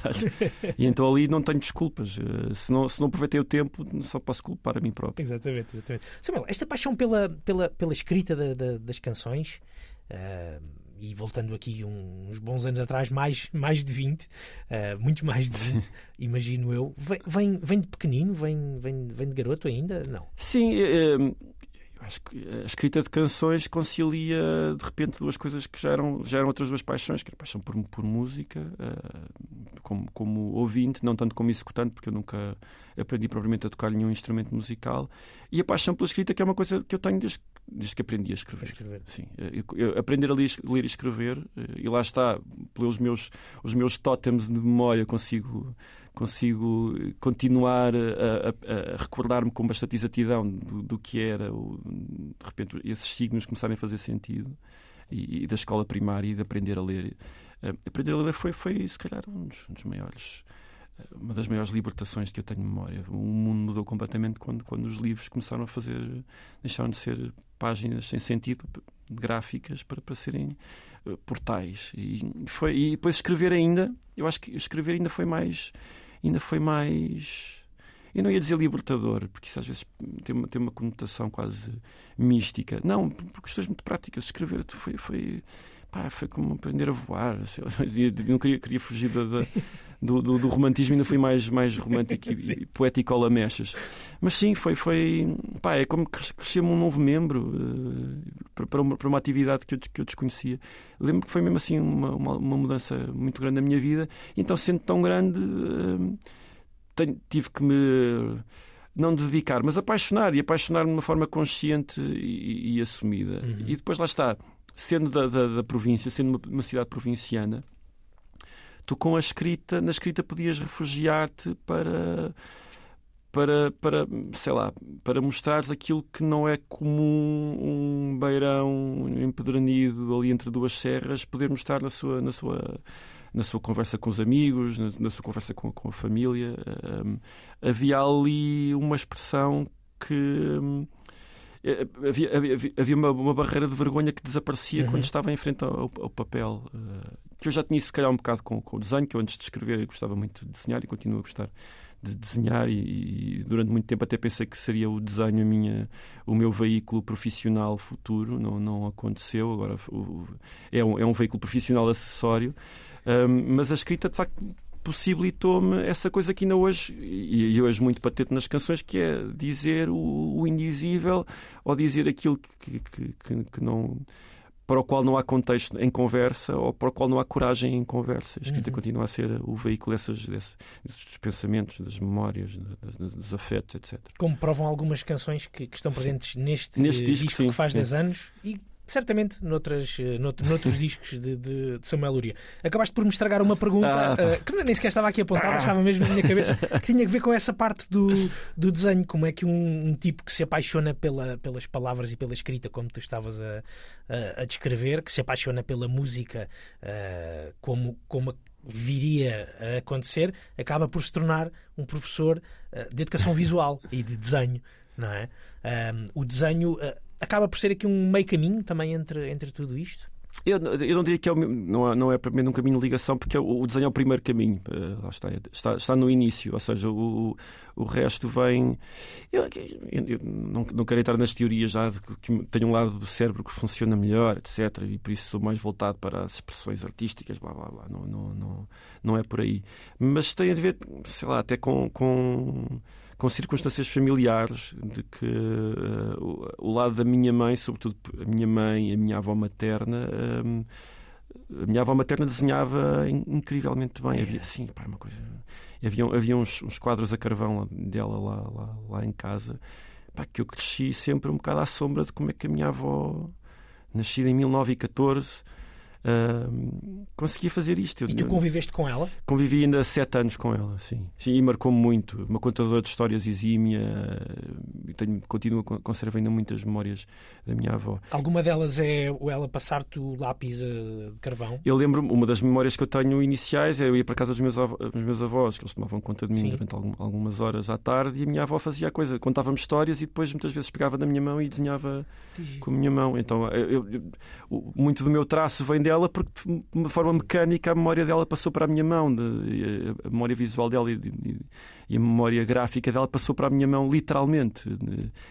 e então ali não tenho desculpas. Uh, se, não, se não aproveitei o tempo, só posso culpar a mim próprio. Exatamente, exatamente. Samuel, esta paixão pela, pela, pela escrita da, da, das canções. Uh, e voltando aqui uns bons anos atrás, mais, mais de 20, uh, eh, muito mais de 20, imagino eu. Vem, vem, vem de pequenino? Vem, vem, vem de garoto ainda? Não. Sim, uh, acho que a escrita de canções concilia de repente duas coisas que já eram, já eram outras duas paixões, que era a paixão por, por música, uh, como, como ouvinte, não tanto como executante, porque eu nunca aprendi propriamente a tocar nenhum instrumento musical, e a paixão pela escrita, que é uma coisa que eu tenho desde, desde que aprendi a escrever. escrever. Sim, eu, eu, aprender a ler, ler, e escrever, eh, e lá está, pelos meus, os meus tótems de memória, consigo consigo continuar a, a, a recordar-me com bastante exatidão do, do que era, de repente, esses signos começarem a fazer sentido, e, e, da escola primária e de aprender a ler. Uh, aprender a ler foi, foi se calhar, um dos, um dos maiores uh, uma das maiores libertações que eu tenho memória. O mundo mudou completamente quando, quando os livros começaram a fazer, deixaram de ser páginas sem sentido, gráficas, para, para serem uh, portais. E, foi, e depois escrever ainda, eu acho que escrever ainda foi mais ainda foi mais. Eu não ia dizer libertador, porque isso às vezes tem uma, tem uma conotação quase mística. Não, por questões muito práticas. Escrever foi, foi, pá, foi como aprender a voar. Eu não queria, queria fugir da, da do, do, do, romantismo, ainda fui mais, mais romântico e, e poético ao lamechas. Mas sim, foi, foi pá, é como crescer-me um novo membro uh, para, uma, para uma atividade que eu, que eu desconhecia. Lembro que foi mesmo assim uma, uma, uma mudança muito grande na minha vida. Então, sendo tão grande, uh, tenho, tive que me não dedicar, mas apaixonar e apaixonar-me de uma forma consciente e, e assumida. Uhum. E depois lá está, sendo da, da, da província, sendo uma, uma cidade provinciana tu com a escrita, na escrita podias refugiar-te para para, para, sei lá, para mostrares aquilo que não é comum um beirão empedernido ali entre duas serras poder mostrar na sua, na sua, na sua conversa com os amigos, na, na sua conversa com, com a família. Um, havia ali uma expressão que um, havia, havia, havia uma, uma, barreira de vergonha que desaparecia uhum. quando estava em frente ao, ao papel. Uh, que eu já tinha, se calhar, um bocado com, com, o desenho, que eu antes de escrever gostava muito de desenhar e continuo a gostar de desenhar e, e, durante muito tempo até pensei que seria o desenho a minha, o meu veículo profissional futuro. Não, não aconteceu. Agora o, é, um, é um veículo profissional acessório. Um, mas a escrita, de facto, possibilitou-me essa coisa que ainda hoje, e hoje muito patente nas canções, que é dizer o, o indizível ou dizer aquilo que, que, que, que não para o qual não há contexto em conversa ou para o qual não há coragem em conversa. A escrita uhum. continua a ser o veículo dessas, desses, desses pensamentos, das memórias, dos, dos afetos, etc. Como provam algumas canções que, que estão presentes neste, neste disco, disco sim, que faz sim. 10 anos e certamente noutras, eh, nout, noutros discos de, de, de, Samuel Luria. Acabaste por me estragar uma pergunta ah, uh, que nem sequer estava aqui apontada, ah. estava mesmo na minha cabeça, que tinha a ver com essa parte do, do desenho. Como é que um, um, tipo que se apaixona pela, pelas palavras e pela escrita, como tu estavas a, a, a descrever, que se apaixona pela música, uh, como, como viria a acontecer, acaba por se tornar um professor uh, de educação visual e de desenho. Não é? o desenho acaba por ser aqui um meio caminho também entre, entre tudo isto? Eu, eu não diria que é, não, é, não é mim um caminho de ligação, porque é o, o desenho é o primeiro caminho. Uh, lá está, está, está no início, ou seja, o, o resto vem. Eu, eu não, não quero entrar nas teorias já de que tenho um lado do cérebro que funciona melhor, etc. E por isso sou mais voltado para as expressões artísticas, blá blá blá. Não, não, não, não é por aí. Mas tem a ver, sei lá, até com, com com circunstâncias familiares de que uh, o, o, lado da minha mãe, sobretudo a minha mãe e a minha avó materna, um, ehm, a minha avó materna desenhava incrivelmente bem. É. Havia, sim, pá, uma coisa. Havia, havia uns, uns quadros a carvão dela lá, lá, lá em casa pá, que eu cresci sempre um bocado à sombra de como é que a minha avó, nascida em 1914, Uh, conseguia fazer isto. E tu conviveste com ela? Convivi ainda sete anos com ela, sim. sim e marcou-me muito. Uma contadora de histórias exímia. Tenho, continuo, conservo ainda muitas memórias da minha avó. Alguma delas é o ela passar-te o lápis de carvão? Eu lembro uma das memórias que eu tenho iniciais é eu ia para casa dos meus, avós, dos meus avós, que eles tomavam conta de mim sim. durante algumas horas à tarde, e a minha avó fazia a coisa, contava-me histórias e depois muitas vezes pegava na minha mão e desenhava com a minha mão. Então eu, eu, muito do meu traço vem dela dela porque de uma forma mecânica a memória dela passou para a minha mão, de, a memória visual dela e, de, e, a memória gráfica dela passou para a minha mão literalmente.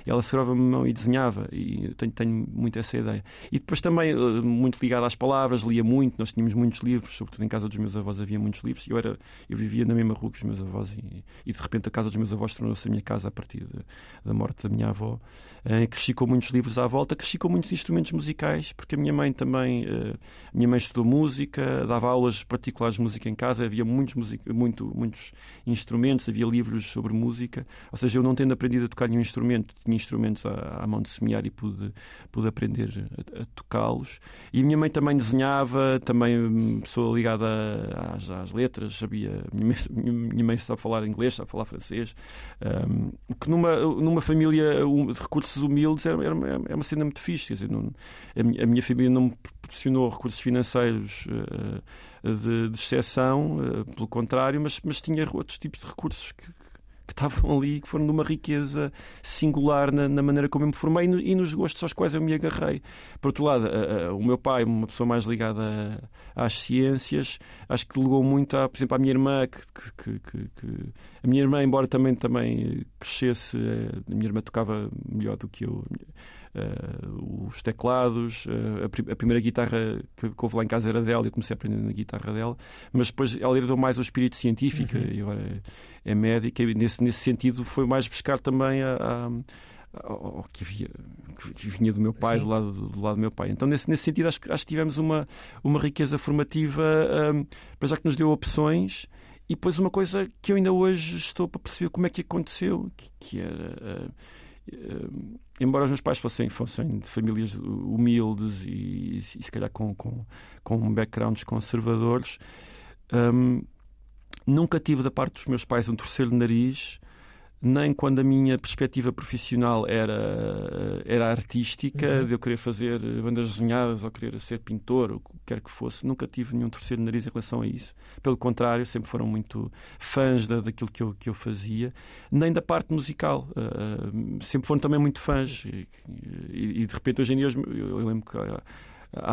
Ela segurava a minha mão e desenhava e tenho, tenho muito essa ideia. E depois também eh, muito ligada às palavras, lia muito, nós tínhamos muitos livros, sobretudo em casa dos meus avós havia muitos livros e eu, era, eu vivia na mesma rua que os meus avós e, e de repente a casa dos meus avós tornou-se a minha casa a partir de, da morte da minha avó. Uh, cresci com muitos livros à volta, cresci com muitos instrumentos musicais, porque a minha mãe também, uh, minha mãe estudou música, dava aulas particulares de música em casa, havia muitos, muito, muitos instrumentos, havia livros sobre música. Ou seja, eu não tendo aprendido a tocar nenhum instrumento, tinha instrumentos à, à mão de semear e pude, pude aprender a, a tocá-los. E minha mãe também desenhava, também pessoa ligada às, às letras, sabia. Minha minha mãe sabe falar inglês, sabe falar francês. Um, que numa, numa família de recursos humildes era, era, é uma cena muito fixe. Quer dizer, não, a, minha, a minha família não me proporcionou recursos financeiros uh, de, de exceção, uh, pelo contrário, mas, mas tinha outros tipos de recursos que, que estavam ali, que foram de uma riqueza singular na, na maneira como eu me formei e, no, e, nos gostos aos quais eu me agarrei. Por outro lado, o meu pai, uma pessoa mais ligada às ciências, acho que delegou muito, por exemplo, à minha irmã, que, que, que, que, a minha irmã, embora também, também crescesse, eh, a minha irmã tocava melhor do que eu uh, os teclados, uh, a, a, primeira guitarra que, que houve lá em casa era dela, eu comecei a aprender na guitarra dela, mas depois ela herdou mais o espírito científico uhum. e agora é, é médica, e nesse, nesse sentido foi mais buscar também a, a que, havia, que vinha do meu pai, do lado do, lado do meu pai. Então, nesse, nesse sentido, acho, acho que tivemos uma, uma riqueza formativa, um, já que nos deu opções. E depois uma coisa que eu ainda hoje estou para perceber como é que aconteceu, que, que era. Uh, uh, embora os meus pais fossem, fossem de famílias humildes e, e se calhar com, com, com backgrounds conservadores, um, nunca tive da parte dos meus pais um terceiro nariz nem quando a minha perspectiva profissional era, era artística, Uhum. de eu querer fazer bandas desenhadas ou querer ser pintor, ou o que quer que fosse. Nunca tive nenhum terceiro nariz em relação a isso. Pelo contrário, sempre foram muito fãs da, daquilo que eu, que eu fazia, nem da parte musical. Uh, sempre foram também muito fãs. E, e, e, de repente, hoje em dia, eu, eu lembro que há,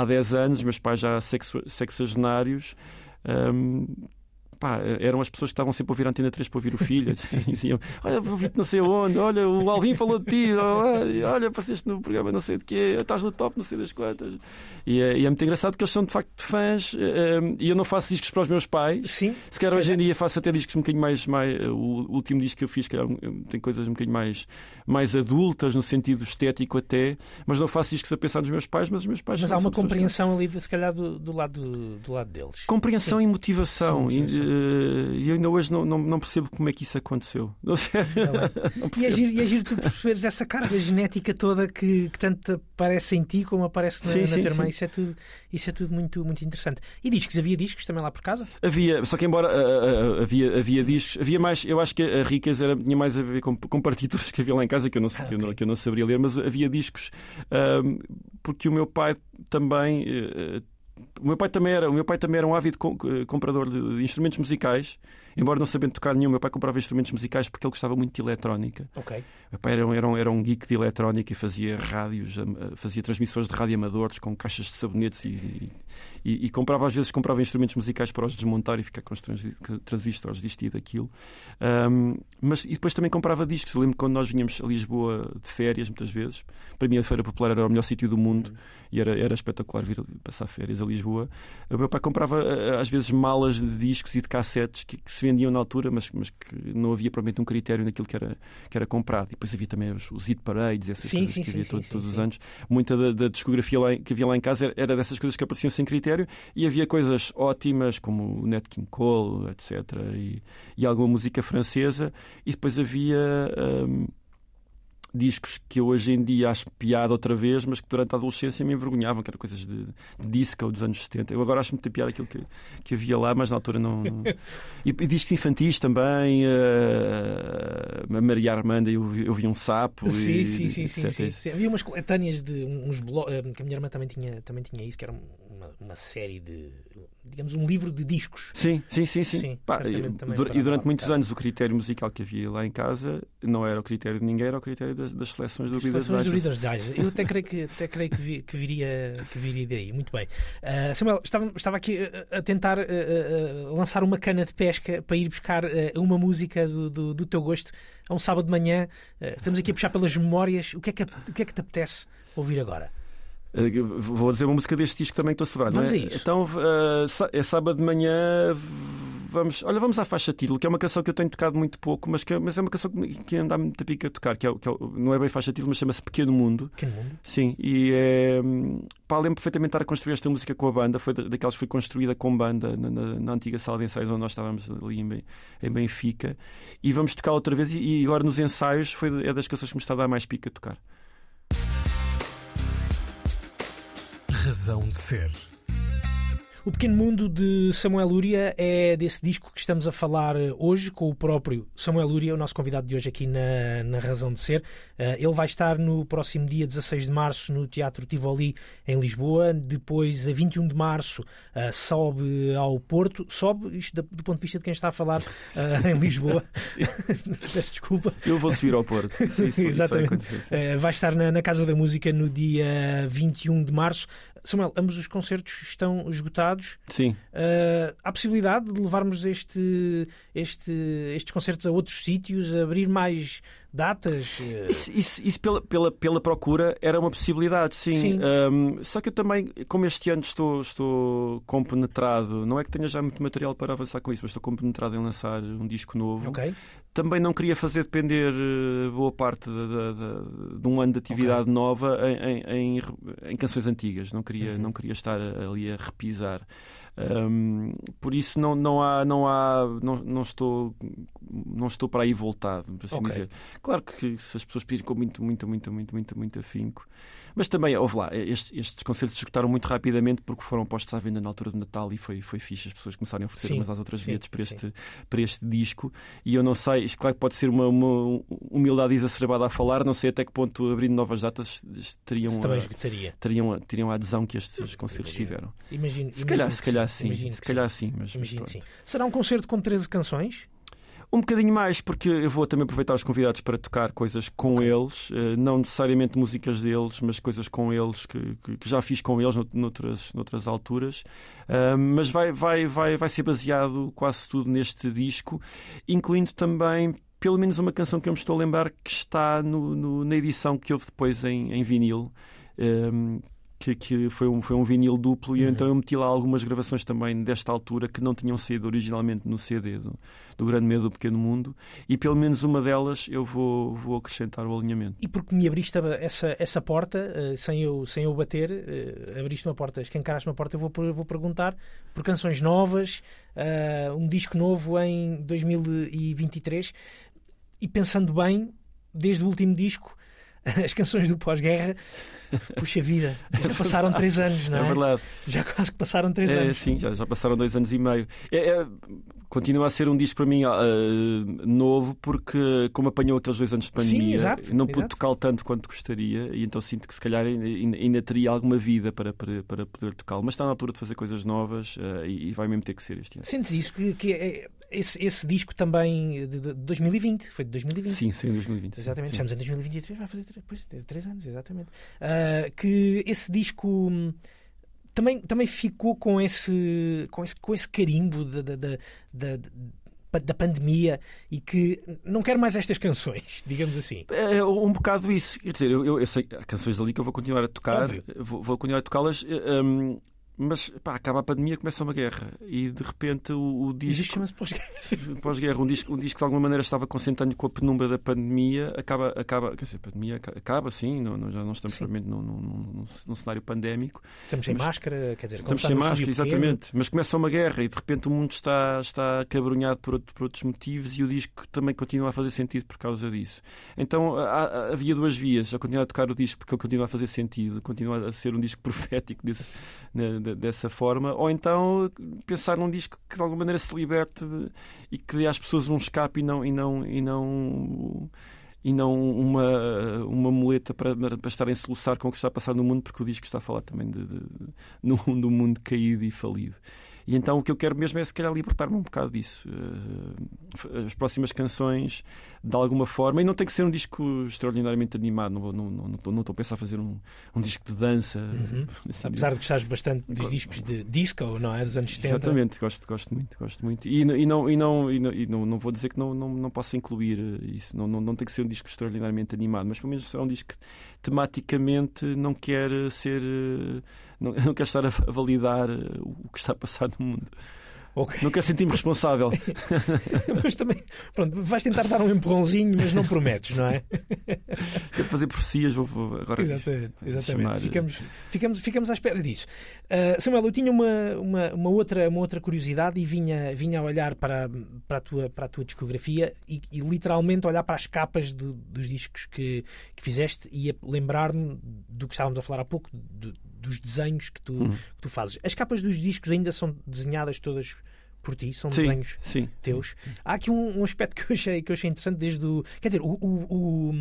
há 10 anos, meus pais já sexagenários. Um, Pá, eram as pessoas que estavam sempre a ouvir a Antena 3 para ouvir o filho. Diziam: Olha, ouvi-te não sei onde, olha, o Alvin falou de ti, olha, apareceste no programa não sei de quê, estás no top, não sei das quantas. E é, e é muito engraçado porque eles são de facto fãs um, e eu não faço discos para os meus pais. Sim. Se calhar hoje em dia faço até discos um bocadinho mais. mais o último disco que eu fiz, que tem coisas um bocadinho mais, mais adultas, no sentido estético até, mas não faço discos a pensar nos meus pais, mas os meus pais Mas há uma compreensão que... ali, se calhar, do, do, lado, do lado deles. Compreensão sim. e motivação. Sim. E eu ainda hoje não, não, não, percebo como é que isso aconteceu. Não sei. Não e, é giro, e é giro tu perceberes essa carga genética toda que, que tanto aparece em ti como aparece na, sim, na sim, tua irmã. sim. Isso é tudo, isso é tudo muito, muito interessante. E discos? Havia discos também lá por casa? Havia, só que embora uh, uh, havia, havia discos, havia mais, eu acho que a riqueza era, tinha mais a ver com, com partituras que havia lá em casa que eu não, Ah, que eu não, ok. que eu não saberia ler, mas havia discos uh, porque o meu pai também. O meu pai também era, o meu pai também era um ávido eh, comprador de instrumentos musicais, embora não sabendo tocar nenhum, meu pai comprava instrumentos musicais porque ele gostava muito de eletrónica. Ok. Meu pai era, um- era, um, era um geek de eletrónica e fazia rádios, am- fazia transmissões de rádio amadores com caixas de sabonetes e, e, e- comprava, às vezes, comprava instrumentos musicais para os desmontar e ficar com os transi- transistores disto e daquilo. Ahm, mas, e depois também comprava discos. Eu lembro quando nós vinhamos a Lisboa de férias, muitas vezes. Para mim, a Feira Popular era o melhor sítio do mundo e era, era espetacular vir passar férias a Lisboa. O meu pai comprava, ah, às vezes, malas de discos e de cassetes que, que se vendiam na altura, mas, mas que não havia provavelmente um critério naquilo que era, que era comprado. E depois havia também os, os hit parades, essas Sim, coisas sim, que havia sim, todo- todos os anos. Muita da, da discografia lá que havia lá em casa era, era dessas coisas que apareciam sem critério e havia coisas ótimas como o Nat King Cole, etc. E, e alguma música francesa. E depois havia. hum, discos que eu hoje em dia acho piada outra vez, mas que durante a adolescência me envergonhavam, que eram coisas de, de disco dos anos 70. Eu agora acho muito piada aquilo que, que havia lá, mas na altura não. E, e discos infantis também, eh, a Maria Armanda, eu, eu vi um sapo. Sim, e, sim, sim, sim, sim, sim. Havia umas coletâneas de uns blogs, que a minha irmã também tinha, também tinha isso, que era uma, uma série de, digamos, um livro de discos. Sim, sim, sim, sim. Sim, Pá, certamente e, e durante muitos anos o critério musical que havia lá em casa não era o critério de ninguém, era o critério das, das seleções do Reader's Seleções do Digest. Reader's Digest. Eu até creio que, até creio que, vi- que viria, que viria daí. Muito bem. Ah, Samuel, estava, estava aqui a, tentar ah, ah, lançar uma cana de pesca para ir buscar ah, uma música do, do, do teu gosto a um sábado de manhã. Ah, estamos aqui a puxar pelas memórias. O que é que, o que, é que te apetece ouvir agora? Eh, Vou dizer uma música deste disco também que estou a celebrar, não Vamos é? a isso. Então, eh, é sábado de manhã. Vamos, olha, vamos à faixa título, que é uma canção que eu tenho tocado muito pouco, mas, que, é- mas é uma canção que, anda muito a pica a tocar, que, é, que é não é bem faixa título, mas chama-se Pequeno Mundo. Pequeno Mundo. Sim, e é. Pá, lembro perfeitamente de estar a construir esta música com a banda, foi da- daquelas que foi construída com banda na, na- na antiga sala de ensaios onde nós estávamos ali em, em Benfica, e vamos tocar outra vez. E, e agora nos ensaios foi, é das canções que me está a dar mais pica a tocar. Razão de ser. O Pequeno Mundo de Samuel Lúria é desse disco que estamos a falar hoje com o próprio Samuel Lúria, o nosso convidado de hoje aqui na, na Razão de Ser. Eh, ele vai estar no próximo dia 16 de março no Teatro Tivoli em Lisboa. Depois, a 21 de março, eh, sobe ao Porto. Sobe, isto da- do ponto de vista de quem está a falar eh, em Lisboa. Peço desculpa. Eu vou subir ao Porto. Isso, isso, isso vai Exatamente. sim. Eh, vai estar na, na Casa da Música no dia 21 de março. Samuel, ambos os concertos estão esgotados. Sim. Uh, há possibilidade de levarmos este, este, estes concertos a outros sítios, a abrir mais datas? Uh, Isso, isso- isso pela, pela, pela procura era uma possibilidade, sim. Sim. Ahm, só que eu também, como este ano estou, estou compenetrado, não é que tenha já muito material para avançar com isso, mas estou compenetrado em lançar um disco novo. ok, Também não queria fazer depender eh, boa parte da- da- da- de um ano de atividade nova em, em- em- em canções antigas. Não queria, Uhum. não queria estar ali a repisar. Ahm, por isso não, não há, não há, não, não estou não estou para aí voltado, por assim Ok. dizer. Claro que se as pessoas pedirem com muito, muito, muito, muito, muito, muito afinco. Mas também, houve lá, estes, estes concertos se esgotaram muito rapidamente porque foram postos à venda na altura do Natal e foi, foi fixe as pessoas começarem a oferecer Sim, umas às outras sim, bilhetes para sim. este, para este disco. E eu não sei, isto claro que pode ser uma, uma humildade exacerbada a falar, não sei até que ponto, abrindo novas datas, teriam, Se a, esgotaria. teriam, teriam a adesão que estes concertos imagino. tiveram. Imagino, Se calhar, imagino se que calhar sim. se calhar sim, mas, mas. Será um concerto com 13 canções? Um bocadinho mais, porque eu vou também aproveitar os convidados para tocar coisas com eles, eh, não necessariamente músicas deles, mas coisas com eles que, que- já fiz com eles nout- noutras, noutras alturas. Ah, mas vai, vai, vai, vai ser baseado quase tudo neste disco, incluindo também pelo menos uma canção que eu me estou a lembrar que está no- no- na edição que houve depois em, em vinil. ehm, que, que foi, um, foi um vinil duplo, e Uhum. então eu meti lá algumas gravações também desta altura que não tinham saído originalmente no CD do, do Grande Medo do Pequeno Mundo, e pelo menos uma delas eu vou, vou acrescentar o alinhamento. E porque me abriste essa, essa porta, eh, sem, eu, sem eu bater, eh, abriste uma porta, escancaraste uma porta, eu vou, per- vou perguntar por canções novas, eh, um disco novo em 2023. E pensando bem, desde o último disco, as canções do pós-guerra, puxa vida, já passaram três anos, não é? É verdade. Já quase que passaram três É, anos. sim, já, já passaram dois anos e meio. É, é, continua a ser um disco para mim ah, novo, porque como apanhou aqueles dois anos de Sim, pandemia, exato, não pude tocá-lo tanto quanto gostaria, e então sinto que se calhar ainda, ainda- teria alguma vida para, para, para poder tocá-lo. Mas está na altura de fazer coisas novas ah, e, e vai mesmo ter que ser este ano. Sentes isso? Que, que é- esse, esse disco também de, de 2020, foi de 2020. Sim, sim, em 2020. sim, Exatamente, sim. estamos em 2023, vai fazer pois, três anos, exatamente. Ah, que esse disco hum, também, também ficou com esse, com esse, com esse carimbo da, da, da, da, pandemia e que não quero mais estas canções, digamos assim. É um bocado isso. Quer dizer, eu, eu, eu sei há canções ali que eu vou continuar a tocar, vou, vou continuar a tocá-las, eh, hum, mas pá, acaba a pandemia, começa uma guerra e de repente o, o E isto disco. chama-se pós Pós-guerra, um disco, um disco que de alguma maneira estava concentrando com a penumbra da pandemia, acaba, acaba quer dizer, a pandemia aca- acaba, sim, não, não- já não estamos Sim. propriamente num, num, num- num cenário pandémico, Estamos sem Mas- máscara, quer dizer, estamos sem máscara, estúdio pequeno. exatamente, mas começa uma guerra e de repente o mundo está, está acabrunhado por, outro- por outros motivos e o disco também continua a fazer sentido por causa disso. Então há- havia duas vias, a continuar a tocar o disco porque ele continua a fazer sentido, continua a ser um disco profético desse, na- de- dessa forma, ou então pensar num disco que de alguma maneira se liberte de- e que dê às pessoas um escape e não e não e não e não uma, uma muleta para, para estarem a soluçar com o que está a passar no mundo, porque o disco está a falar também de, de, de, mundo caído e falido. E então o que eu quero mesmo é se calhar libertar-me um bocado disso. Eh, As próximas canções, de alguma forma, e não tem que ser um disco extraordinariamente animado, não, não, não, não, estou- a pensar a fazer um, um disco de dança. Uhum. assim, Apesar de gostares bastante dos discos de disco, não é? Dos anos 70. Exatamente, gosto, gosto muito, gosto muito. E, e não, e não, e não, e não, não vou dizer que não, não, não posso incluir eh, isso, não, não, não tem que ser um disco extraordinariamente animado, mas pelo menos será um disco que tematicamente não quer ser. eh, Não, não quer estar a a validar eh, o que está a passar no mundo. Ok. Não quer sentir-me responsável. mas também, pronto, vais tentar dar um empurrãozinho, mas não prometes, não é? Quero fazer profecias, vou, vou agora. Exatamente, exatamente. chamar- Ficamos, ficamos, ficamos à espera disso. Uh, Samuel, eu tinha uma, uma, uma outra, uma outra curiosidade e vinha, vinha a olhar para, para, a, tua, para a tua discografia e, e literalmente olhar para as capas do- dos discos que, que fizeste e a lembrar-me do que estávamos a falar há pouco, do- dos desenhos que tu, Uhum. que tu fazes. As capas dos discos ainda são desenhadas todas por ti? São Sim, desenhos sim. teus. Há aqui um, um aspecto que eu, achei, que eu achei interessante desde o. Quer dizer, o, o,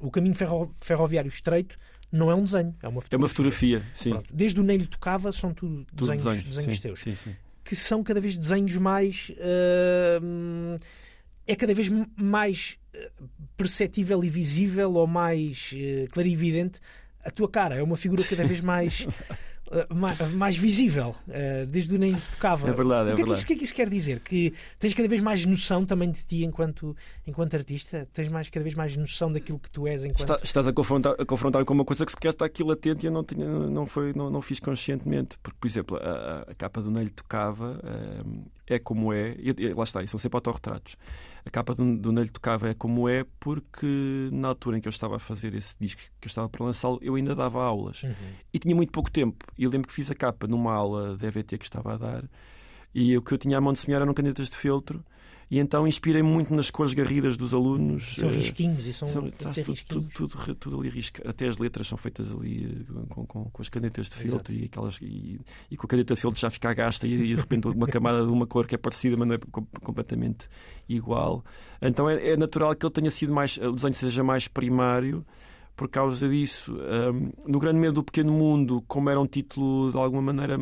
o, o caminho ferro- ferroviário estreito não é um desenho, é uma É fotografia. uma fotografia, sim. Pronto. Desde o Ney lhe tocava, são tudo Tudo desenhos, desenhos, desenhos sim, teus. Sim, sim. Que são cada vez desenhos mais. hum, é cada vez mais eh, perceptível e visível ou mais eh, clarividente a tua cara. É uma figura cada vez mais. eh, ma- mais, visível eh, desde o nem tocava É verdade, é o que, é que verdade. isso, o que é que isso quer dizer? Que tens cada vez mais noção também de ti enquanto, enquanto artista? Tens mais, cada vez mais noção daquilo que tu és enquanto. Está- estás a confrontar, a confrontar com uma coisa que se quer estar aqui latente e eu não, tinha, não, foi, não, não fiz conscientemente. Porque, por exemplo, a, a capa do Ney tocava eh, é como é. E, e lá está, e são sempre autorretratos. A capa do, do Ney tocava é como é porque na altura em que eu estava a fazer esse disco, que eu estava para lançá-lo, eu ainda dava aulas. Uhum. E tinha muito pouco tempo. E eu lembro que fiz a capa numa aula de EVT que estava a dar. E o que eu tinha à mão de semear eram canetas de feltro e então inspirei muito nas cores garridas dos alunos. São risquinhos e são, são tá, tudo, tudo, tudo, tudo, ali risca. Até as letras são feitas ali com, com, com as canetas de filtro e, aquelas, e, e, com a caneta de filtro já fica a gasta e, e de repente uma camada de uma cor que é parecida, mas não é completamente igual. Então é, é natural que ele tenha sido mais, o desenho seja mais primário por causa disso. Um, no Grande Medo do Pequeno Mundo, como era um título de alguma maneira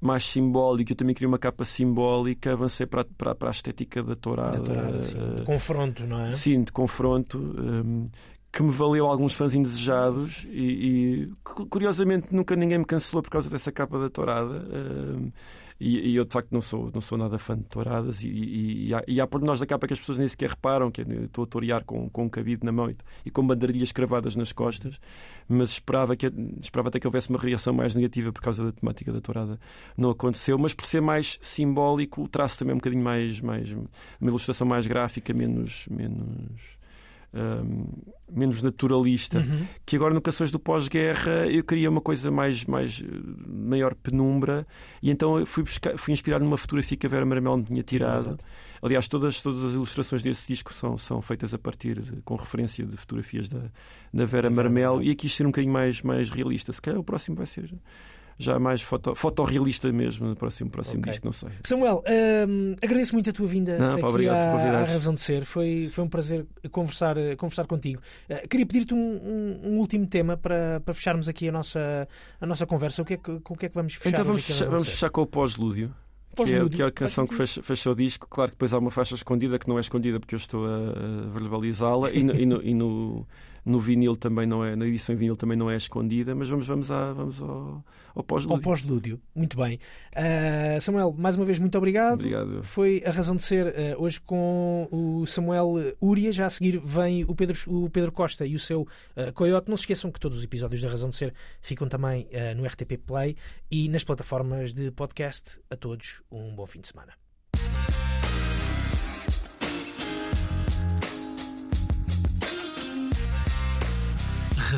mais simbólico, eu também queria uma capa simbólica, avancei para, para, para a estética da tourada. Da tourada sim, de confronto, não é? Sim, de confronto. Um, que me valeu alguns fãs indesejados e, e, curiosamente nunca ninguém me cancelou por causa dessa capa da tourada. Um, e, e, eu de facto não sou, não sou nada fã de touradas e, e, e, há, há pormenores da capa que as pessoas nem sequer reparam, que estou a torear com, com um cabide na mão e, e com bandeirinhas cravadas nas costas, mas esperava, que, esperava até que houvesse uma reação mais negativa por causa da temática da tourada. Não aconteceu, mas por ser mais simbólico, o traço também é um bocadinho mais, mais uma ilustração mais gráfica, menos. menos um, menos naturalista, uhum. que agora no Canções do Pós-Guerra eu queria uma coisa mais, mais maior penumbra e então eu fui, buscar, fui inspirado numa fotografia que a Vera Marmel me tinha tirado. Aliás, todas, todas as ilustrações desse disco são, são feitas a partir de, com referência de fotografias da, da Vera Marmel e aqui ser um bocadinho mais, mais realista. Se calhar o próximo vai ser já mais foto, fotorrealista mesmo no próximo, próximo okay. disco, não sei. Samuel, hum, agradeço muito a tua vinda não, aqui obrigado à, à Razão de Ser. Foi, foi um prazer conversar, conversar contigo. Uh, queria pedir-te um, um, um, último tema para, para fecharmos aqui a nossa, a nossa conversa. O que é que, com o que é que vamos fechar? Então vamos, fechar, vamos fechar com o pós-lúdio. Que é, que é, a canção que fecha, fecha, o disco. Claro que depois há uma faixa escondida que não é escondida porque eu estou a, a verbalizá-la e, no, e, no, e no, no vinil também não é, na edição em vinil também não é escondida, mas vamos, vamos, à, vamos ao, ao pós-lúdio. Ao pós-lúdio, muito bem. Uh, Samuel, mais uma vez, muito obrigado. Obrigado. Foi a razão de ser uh, hoje com o Samuel Uria. Já a seguir vem o Pedro, o Pedro Costa e o seu uh, Coyote. Não se esqueçam que todos os episódios da Razão de Ser ficam também no RTP Play e nas plataformas de podcast. A todos, um bom fim de semana.